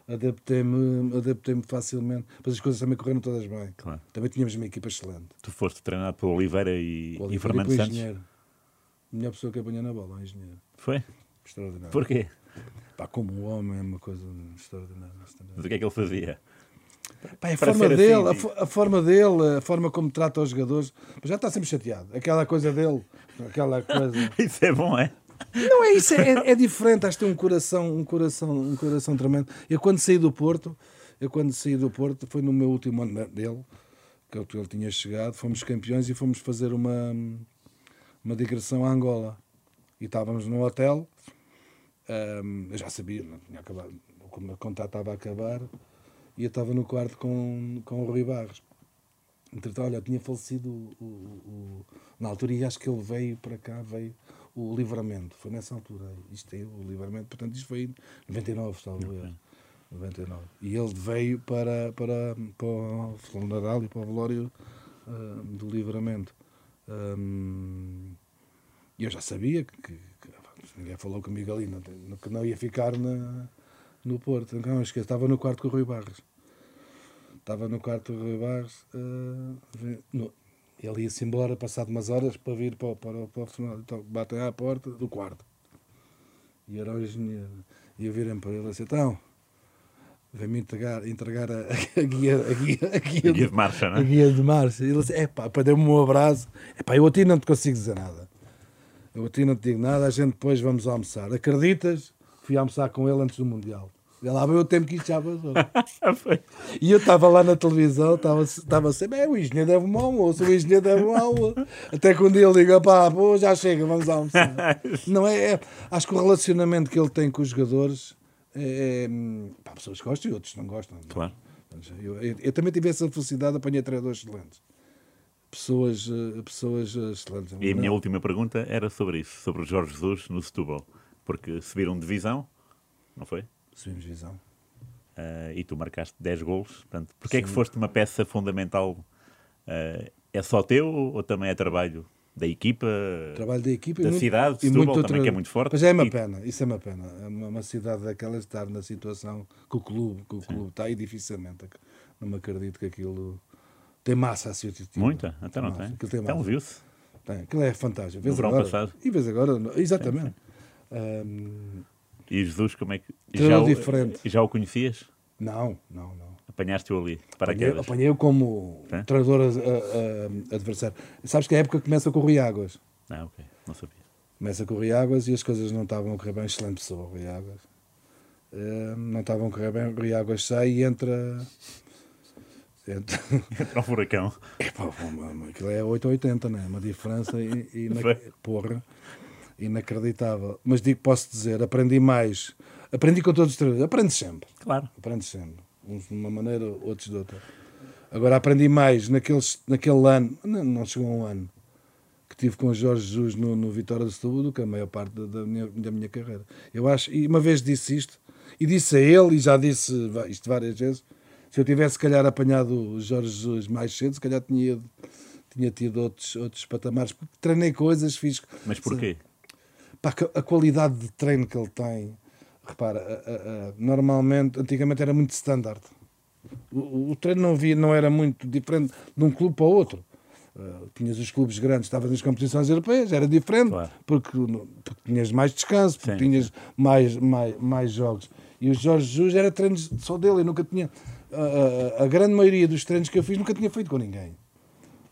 Adaptei-me adaptei facilmente. Depois as coisas também correram todas bem. Claro. Também tínhamos uma equipa excelente. Tu foste treinado por Oliveira e, O e Oliveira Fernando para Santos? engenheiro. A melhor pessoa que apanhei na bola, o engenheiro. Foi? Extraordinário. Porquê? Pá, como um homem é uma coisa extraordinária. Mas o que é que ele fazia? Pá, a forma dele, assim, a, a forma dele, a forma como trata os jogadores, já está sempre chateado. Aquela coisa dele, aquela coisa. Isso é bom, é? Não é isso, é, é diferente. Acho que tem um coração, um coração, um coração tremendo. Eu quando saí do Porto, Eu quando saí do Porto, foi no meu último ano dele, que ele tinha chegado, fomos campeões e fomos fazer uma, uma digressão a Angola. E estávamos no hotel, um, eu já sabia, não tinha acabado, o meu contato estava a acabar, e eu estava no quarto com, com o Rui Barros. Entretanto, olha, tinha falecido o, o, o, na altura e acho que ele veio para cá, veio o Livramento. Foi nessa altura. Isto é o Livramento, portanto, isto foi em 99, salvo okay. 99. E ele veio para, para, para o funeral e para o velório uh, do Livramento. Um, e eu já sabia que, ninguém falou comigo ali, não, que não ia ficar na, no Porto. Não esqueço, estava no quarto com o Rui Barros estava no quarto do Rui Barros, uh, no, ele ia-se embora, passado umas horas, para vir para, para, para o final. Então, batem à porta do quarto. E era o engenheiro. E eu virem para ele assim, então, vem-me entregar, entregar a, a, guia, a, guia, a, guia, a guia de marcha, não é? A guia de marcha. E ele disse, é pá, deu-me um abraço. É pá, eu a ti não te consigo dizer nada. Eu a ti não te digo nada, a gente depois vamos almoçar. Acreditas? Fui almoçar com ele antes do Mundial. Lá veio o tempo que isto já passou. e eu estava lá na televisão, estava, sempre, é, o engenheiro deve um almoço, o engenheiro deve um almoço. Até que um dia ele liga, pá, pô, já chega, vamos almoçar. Não é, é, acho que o relacionamento que ele tem com os jogadores, é, é, pá, pessoas gostam e outros não gostam. Claro. Eu, eu, eu, também tive essa felicidade de apanhar treinadores excelentes. Pessoas, eh, pessoas eh, excelentes. E a minha última pergunta era sobre isso, sobre o Jorge Jesus no Setúbal. Porque subiram divisão, não foi? Subimos visão. Uh, e tu marcaste 10 gols. Portanto, porque é que foste uma peça fundamental? Uh, é só teu ou também é trabalho da equipa? Trabalho da equipa da e cidade, muito, Setúbal, também tra... que é muito forte. Mas é uma e... pena, isso é uma pena. É uma, uma cidade daquelas estar na situação que o clube, que o clube está aí dificilmente. Não me acredito que aquilo tem massa associativa. Muita, até não tem. Aquilo tem então viu-se. Tem. Aquilo é fantástico. Vês no agora, passado. E vês agora, exatamente. Sim, sim. Um, e Jesus, como é que. Já o, diferente. já o conhecias? Não, não, não. Apanhaste-o ali, para apanhei, apanhei-o como é? treinador adversário. Sabes que a época começa com o Rui Águas. Ah, ok, não sabia. Começa com o Rui Águas e as coisas não estavam a correr bem. Excelente pessoa, Rui Águas. Uh, não estavam a correr bem. O Rui Águas sai e entra. Entra, entra um furacão. É, pá, aquilo é 8 ou 80, não é? Uma diferença e, e na, porra inacreditável. Mas digo, posso dizer, aprendi mais. Aprendi com todos os treinadores. Aprendes sempre. Claro. Aprendes sempre. Uns de uma maneira, outros de outra. Agora aprendi mais naqueles, naquele ano, não, não chegou a um ano, que tive com o Jorge Jesus no, no Vitória de Setúbal do que a maior parte da minha, da minha carreira. Eu acho, e uma vez disse isto, e disse a ele, e já disse isto várias vezes, se eu tivesse, se calhar, apanhado o Jorge Jesus mais cedo, se calhar tinha, tinha tido outros, outros patamares, porque treinei coisas, fiz... Mas porquê? Pá, a qualidade de treino que ele tem, repara, a, a, a, normalmente, antigamente era muito standard. O, o, treino não, via, não era muito diferente de um clube para o outro. Uh, tinhas os clubes grandes, estavas nas competições europeias, era diferente, claro. porque, porque, tinhas mais descanso, porque Sim. tinhas mais, mais, mais jogos. E o Jorge Jesus era treinos só dele, eu nunca tinha. Uh, a grande maioria dos treinos que eu fiz nunca tinha feito com ninguém.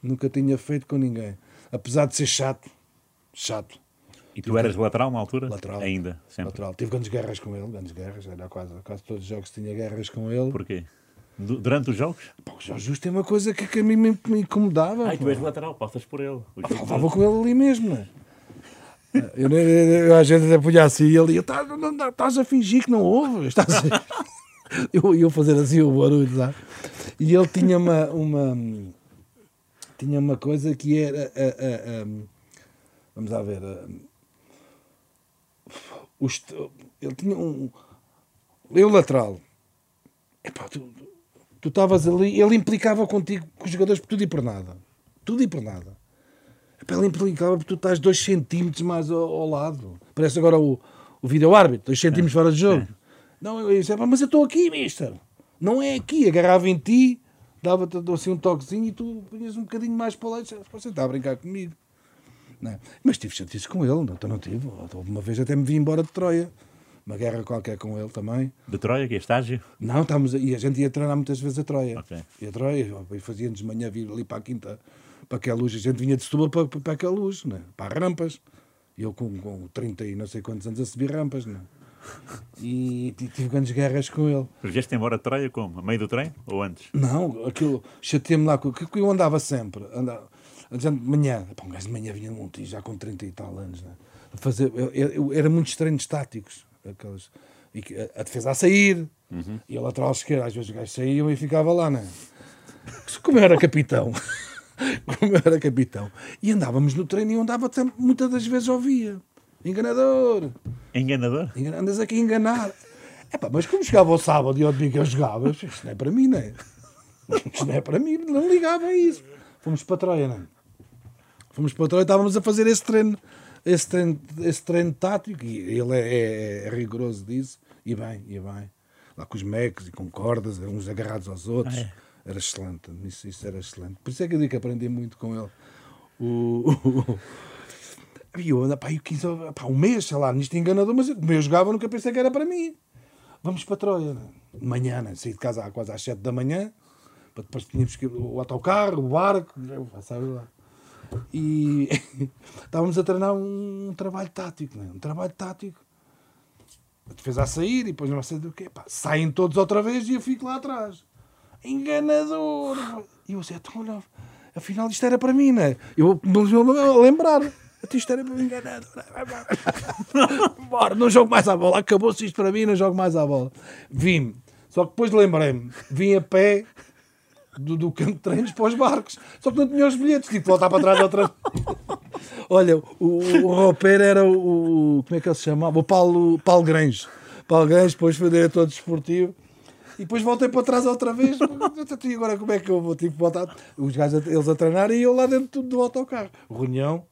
Nunca tinha feito com ninguém. Apesar de ser chato, chato. E tu eras lateral na altura? Lateral. Ainda, sempre. Lateral. Tive grandes guerras com ele, grandes guerras, era quase, quase todos os jogos tinha guerras com ele. Porquê? Durante os jogos? Pô, o Jorge Justo tem uma coisa que, que a mim me, me incomodava. Ah, tu és lateral, passas por ele. Falava com ele ali mesmo, não é? Eu, eu, eu, às vezes até punha assim e ele ia, tá, estás a fingir que não ouve, estás a... eu ia fazer assim o barulho, sabe? E ele tinha uma, uma, tinha uma coisa que era, a, a, a, vamos lá ver, os, ele tinha um. Eu lateral. Epá, tu estavas ali, ele implicava contigo com os jogadores por tudo e por nada. Tudo e por nada. Epá, ele implicava porque tu estás dois centímetros mais ao, ao lado. Parece agora o, o vídeo árbitro, dois centímetros fora de jogo. Não, eu disse, mas eu estou aqui, mister. Não é aqui, agarrava em ti, dava-te assim um toquezinho e tu punhas um bocadinho mais para lá e disse, você está a brincar comigo. Não. É? Mas tive chatices com ele, não, não tive. Uma vez até me vi embora de Troia. Uma guerra qualquer com ele também. De Troia, que é estágio? Não, estamos, e a gente ia treinar muitas vezes a Troia. Okay. E a Troia, e fazíamos de manhã vir ali para a quinta, para aquela luz. A gente vinha de Setúbal para, para, aquela luz, né? para as rampas. E eu com, com 30 e não sei quantos anos a subir rampas. Né? E ti- tive grandes guerras com ele. Vieste embora de Troia como? A meio do trem ou antes? Não, aquilo chateei-me lá, com- que eu andava sempre, andava, de manhã, pá, um gajo de manhã vinha de Montijo, já com 30 e tal anos, né? a fazer, eu, eu- eu- era muitos treinos táticos, aqueles, e a, a defesa a sair, e a lateral esquerda, às vezes os gajos saíam e ficava lá, né? Como eu era capitão, como eu era capitão, e andávamos no treino e eu andava sempre, muitas das vezes ouvia, enganador, Enganador? Engana- Andas aqui a enganar. Epá, mas como chegava ao sábado e ao domingo eu jogava, isto não é para mim, não é? Isto não é para mim, não ligava a isso. Fomos para Troia, não é? Fomos para Troia e estávamos a fazer esse treino, esse treino, esse treino tático, e ele é, é- é rigoroso disso, e bem, e bem. Lá com os mecos e com cordas, uns agarrados aos outros. Ah, é? Era excelente, isso, isso era excelente. Por isso é que eu digo que aprendi muito com ele. O, o- e eu ando, pá, eu quis, pá, um mês, sei lá, nisto enganador, mas como eu jogava, nunca pensei que era para mim. Vamos para Troia, né? de manhã, né? saí de casa quase às 7 da manhã, para depois tínhamos que ir o autocarro, o barco, eu, sabe lá. E estávamos a treinar um trabalho tático, né? um trabalho tático. A defesa a sair e depois não sei do quê. Pá, saem todos outra vez e eu fico lá atrás. Enganador! E eu assim, então, afinal isto era para mim, não é? Eu não vou lembrar. Até isto era para mim, enganador. Bora, não jogo mais à bola. Acabou-se isto para mim, não jogo mais à bola. Vim. Só que depois lembrei-me. Vim a pé do, do campo de treinos para os barcos. Só que não tinha os bilhetes. Que voltar para trás outra. Olha, o, o era o, Como é que ele se chamava? O Paulo, Paulo Grange. Paulo Grange, depois foi diretor desportivo. E depois voltei para trás outra vez. E agora como é que eu vou? Que voltar. Os gajos, a- eles a treinar e eu lá dentro do autocarro. Reunião.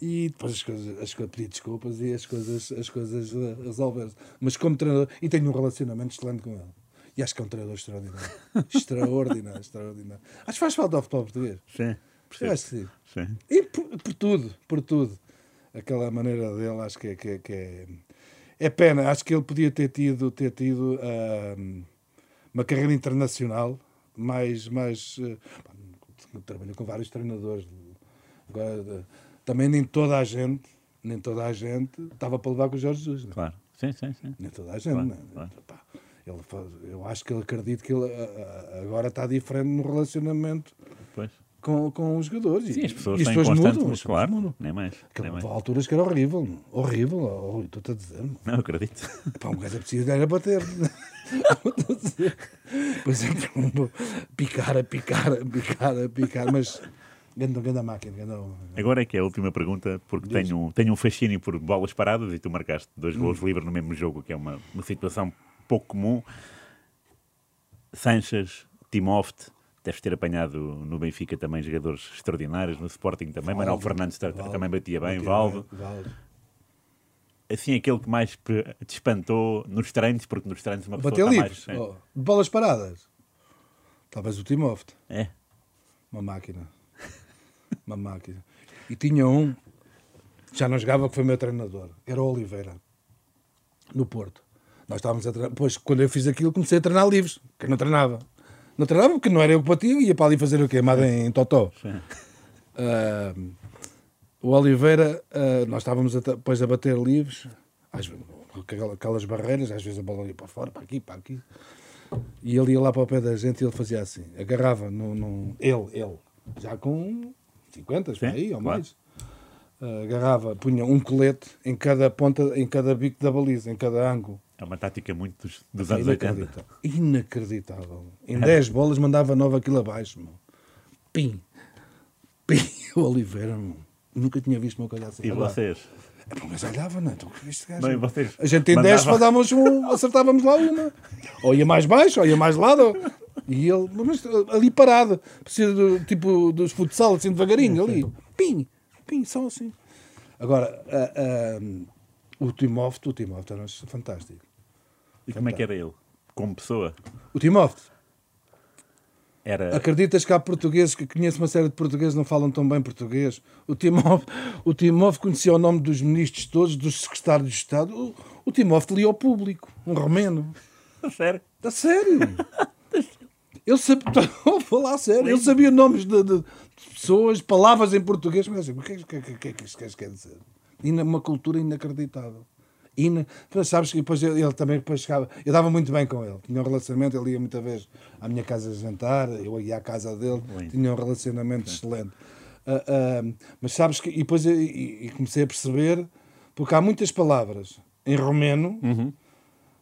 E depois as coisas, as coisas, pedi desculpas e as coisas, as coisas resolveram-se. Mas como treinador, e tenho um relacionamento excelente com ele. E acho que é um treinador extraordinário. extraordinário, extraordinário. Acho que faz falta ao futebol português. Sim. Eu percebo. acho que sim. Sim. E por, por tudo, por tudo. Aquela maneira dele, acho que é, que é, que é, é pena. Acho que ele podia ter tido, ter tido ah, uma carreira internacional mais. mais pá, trabalhou com vários treinadores. Agora, ah, também nem toda a gente, nem toda a gente estava para levar com o Jorge Jesus. não é? Claro. Sim, sim, sim. Nem toda a gente. Claro, não é? claro. Pá, ele faz- eu acho que ele acredito que ele agora está diferente no relacionamento Pois. com, com os jogadores. Sim, as pessoas e têm pessoas constante, mudam, mas claro, mudam. nem mais. Que Nem mais. alturas que era horrível, horrível, oh, estou-te a dizer. meu. Não, acredito. Pá, um gajo é preciso era bater. É, um- picar, a picar, a picar, a picar, mas grande, grande máquina. Grande, Agora é que é a última pergunta, porque Diz. tenho, tenho um fascínio por bolas paradas e tu marcaste dois Hum. gols livres no mesmo jogo, que é uma, uma situação pouco comum. Sanches, Timoft, deves ter apanhado no Benfica também jogadores extraordinários, no Sporting também. Manuel Valde, Fernandes ta- Valde, também batia bem, Valde. Assim, aquele que mais te espantou nos treinos, porque nos treinos uma pessoa Bater está livres. mais... oh, de bolas paradas. Talvez o Timoft. É. É. Uma máquina. Uma máquina. E tinha um, já não jogava, que foi meu treinador. Era o Oliveira. No Porto. Nós estávamos a treinar. Depois, quando eu fiz aquilo, comecei a treinar livres. Que eu não treinava. Não treinava porque não era eu que batia. Ia para ali fazer o quê? Amada em Totó. Sim. Ah, o Oliveira, ah, nós estávamos a, depois a bater livres, às vezes, aquelas barreiras, às vezes a bola ia para fora, para aqui, para aqui. E ele ia lá para o pé da gente e ele fazia assim, agarrava no, no- ele, ele, já com 50 por Sim, aí ou claro. mais. Ah, agarrava, punha um colete em cada ponta, em cada bico da baliza, em cada ângulo. É uma tática muito dos, dos anos 80. Inacreditável. Inacreditável. Em 10 bolas mandava 9 aquilo abaixo. Meu. Pim. Pim. O Oliveira, meu. Nunca tinha visto uma coisa assim. E vocês? É um gajo olhava, não é? Então, este gajo. Não, e vocês? A gente em 10 Mandava- um, acertávamos lá uma. Ou ia mais baixo, ou ia mais lado. E ele, mas ali parado, precisa do, tipo dos futsal, assim devagarinho, ali. Pim, pim, só assim. Agora, ah, ah, o Timóteo, o Timóteo era fantástico. E como é que era ele? Como pessoa? O Timóteo, Era... acreditas que há portugueses que conheço uma série de portugueses não falam tão bem português? O Timóteo, o Timóteo conhecia o nome dos ministros todos, dos secretários de Estado. O, o Timóteo lia ao público, um romeno. Sério? A sério? Ele sabia, vou falar sério, ele sabia nomes de, de pessoas, palavras em português, mas assim, o que, é que, que, é que, é que isto quer dizer? Ina- Uma cultura inacreditável. Depois, sabes que depois ele, ele também depois chegava. Eu dava muito bem com ele. Tinha um relacionamento, ele ia muita vez à minha casa jantar, eu ia à casa dele, Lindo. tinha um relacionamento excelente. Ah, ah, mas sabes que. E depois eu, e- e comecei a perceber, porque há muitas palavras em romeno, Uhum.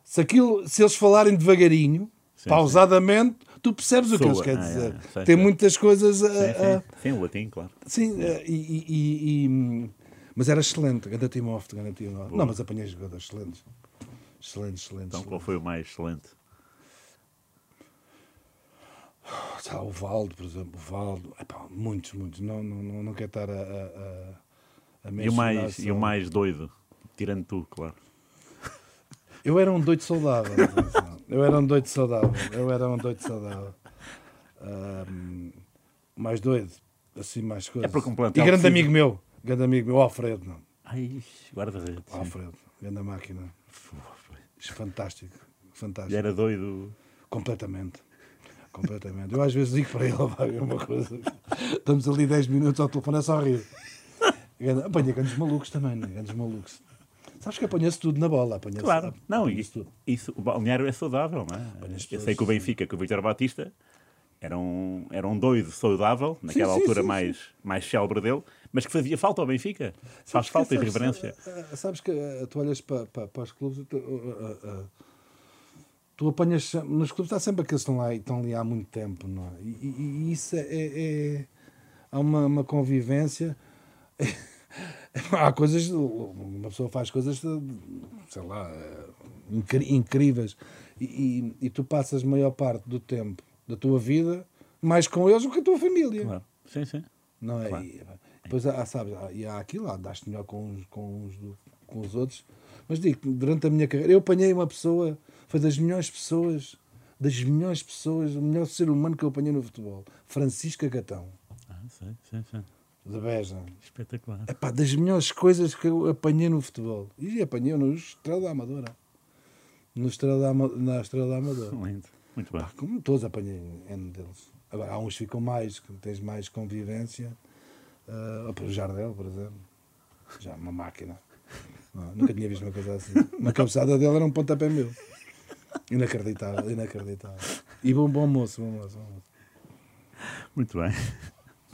se, aquilo, se eles falarem devagarinho, Sim, pausadamente, tu percebes o que eles Soa. querem Ah, dizer. é, sei, Tem sei. muitas coisas. a- Sim, a- sim. Sim, o latim, claro. Sim, eh, e, e- e- mas era excelente, grande Timóteo, grande Timóteo. Não, mas apanhei jogadores excelentes. Excelentes, excelentes. Então, qual foi o mais excelente? o Valdo, por exemplo, o Valdo. Epá, muitos, muitos. Não, não, não, não quero estar a, a, a, a E o, mais, e o mais doido? Tirando tu, claro. Eu era um doido saudável. Eu era um doido saudável. Eu era um doido saudável. Ahm, mais doido, assim, mais coisas. É porque um e grande precisa- amigo meu, grande amigo meu, Alfredo. Não. Ai, guarda-redes. Alfredo, grande máquina. Fantástico, fantástico. E era doido. Completamente. Completamente. Eu às vezes digo para ele, vai ver uma coisa. Estamos ali 10 minutos ao telefone, é só rir. Apanha grandes malucos também, né? grandes malucos. Sabes que apanha-se tudo na bola. Apanha Claro. Não, isso, isso, o balneário é saudável, não é? Eu sei todos, que o Benfica, que o Vitor Batista, era um, era um doido saudável, naquela sim, altura sim, mais, mais célebre dele, mas que fazia falta ao Benfica. Faz Sabes que- falta e sabes- reverência. ah, ah, Sabes que tu olhas para, para, para os clubes, tu, ah, ah, tu apanhas. Nos clubes há sempre aqueles que estão lá e estão ali há muito tempo, não é? E, e- e isso é. é- é- há uma, uma convivência. há coisas. Uma pessoa faz coisas, sei lá, incríveis. E, e, e tu passas a maior parte do tempo da tua vida mais com eles do que a tua família. Claro. Sim, sim. Não é? Claro. E, depois há, sabes, há, e há aquilo, há, daste melhor com uns, com, uns do- com os outros. Mas digo, durante a minha carreira, eu apanhei uma pessoa, foi das melhores pessoas, das melhores pessoas, o melhor ser humano que eu apanhei no futebol. Francisca Gatão, Ah, sim, sim, sim. De Beja. Espetacular. Epá, das melhores coisas que eu apanhei no futebol. E apanhei no Estrela da Amadora. No Estrela da Ama- na Estrela da Amadora. Lindo. Muito bem. Pá, como todos apanhei N deles. Agora, há uns que ficam mais, que tens mais convivência. Uh, o Jardel, por exemplo. Já uma máquina. Não, nunca tinha visto uma coisa assim. Uma cabeçada dele era um pontapé meu. Inacreditável, inacreditável. E bom, bom moço, bom moço. Bom moço. Muito bem.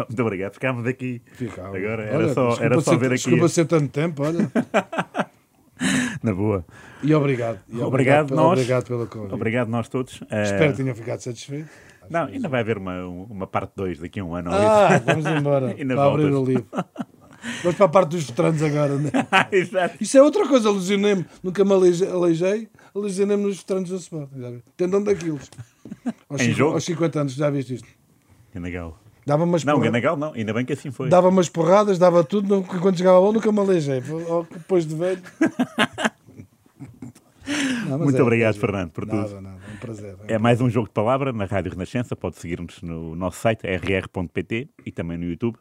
Muito obrigado. Ficámos aqui. Fica, Agora era olha, só, era só ser- ver aqui Desculpa ser tanto tempo, olha. na boa. E obrigado. E Obrigado, pelo- nós. Obrigado pelo convite. Obrigado nós todos. Eh, Espero que tenham ficado satisfeitos. Não, ainda vai haver uma, uma parte 2 daqui a um ano. Ah, vamos embora. Para abrir voltas. o livro. Vamos para a parte dos veteranos agora, né? isso. Exato. Isso é outra coisa, lesionei-me. Nunca me aleijei, lesionei-me nos veteranos do Sporting. Já vi. Tendão daqueles. Aos, Em cinco- jogo? aos 50 anos, já viste isto? Ganagal. Dava umas, Não, porra- Ganagal não. Ainda bem que assim foi. dava umas porradas, dava tudo. não- Quando chegava a bola, nunca me aleijei. Depois de velho. Não, Muito é- obrigado, é- Fernando, por nada, tudo. Nada, é um prazer. É mais um jogo de palavra na Rádio Renascença. Pode seguir-nos no nosso site rr.pt e também no YouTube.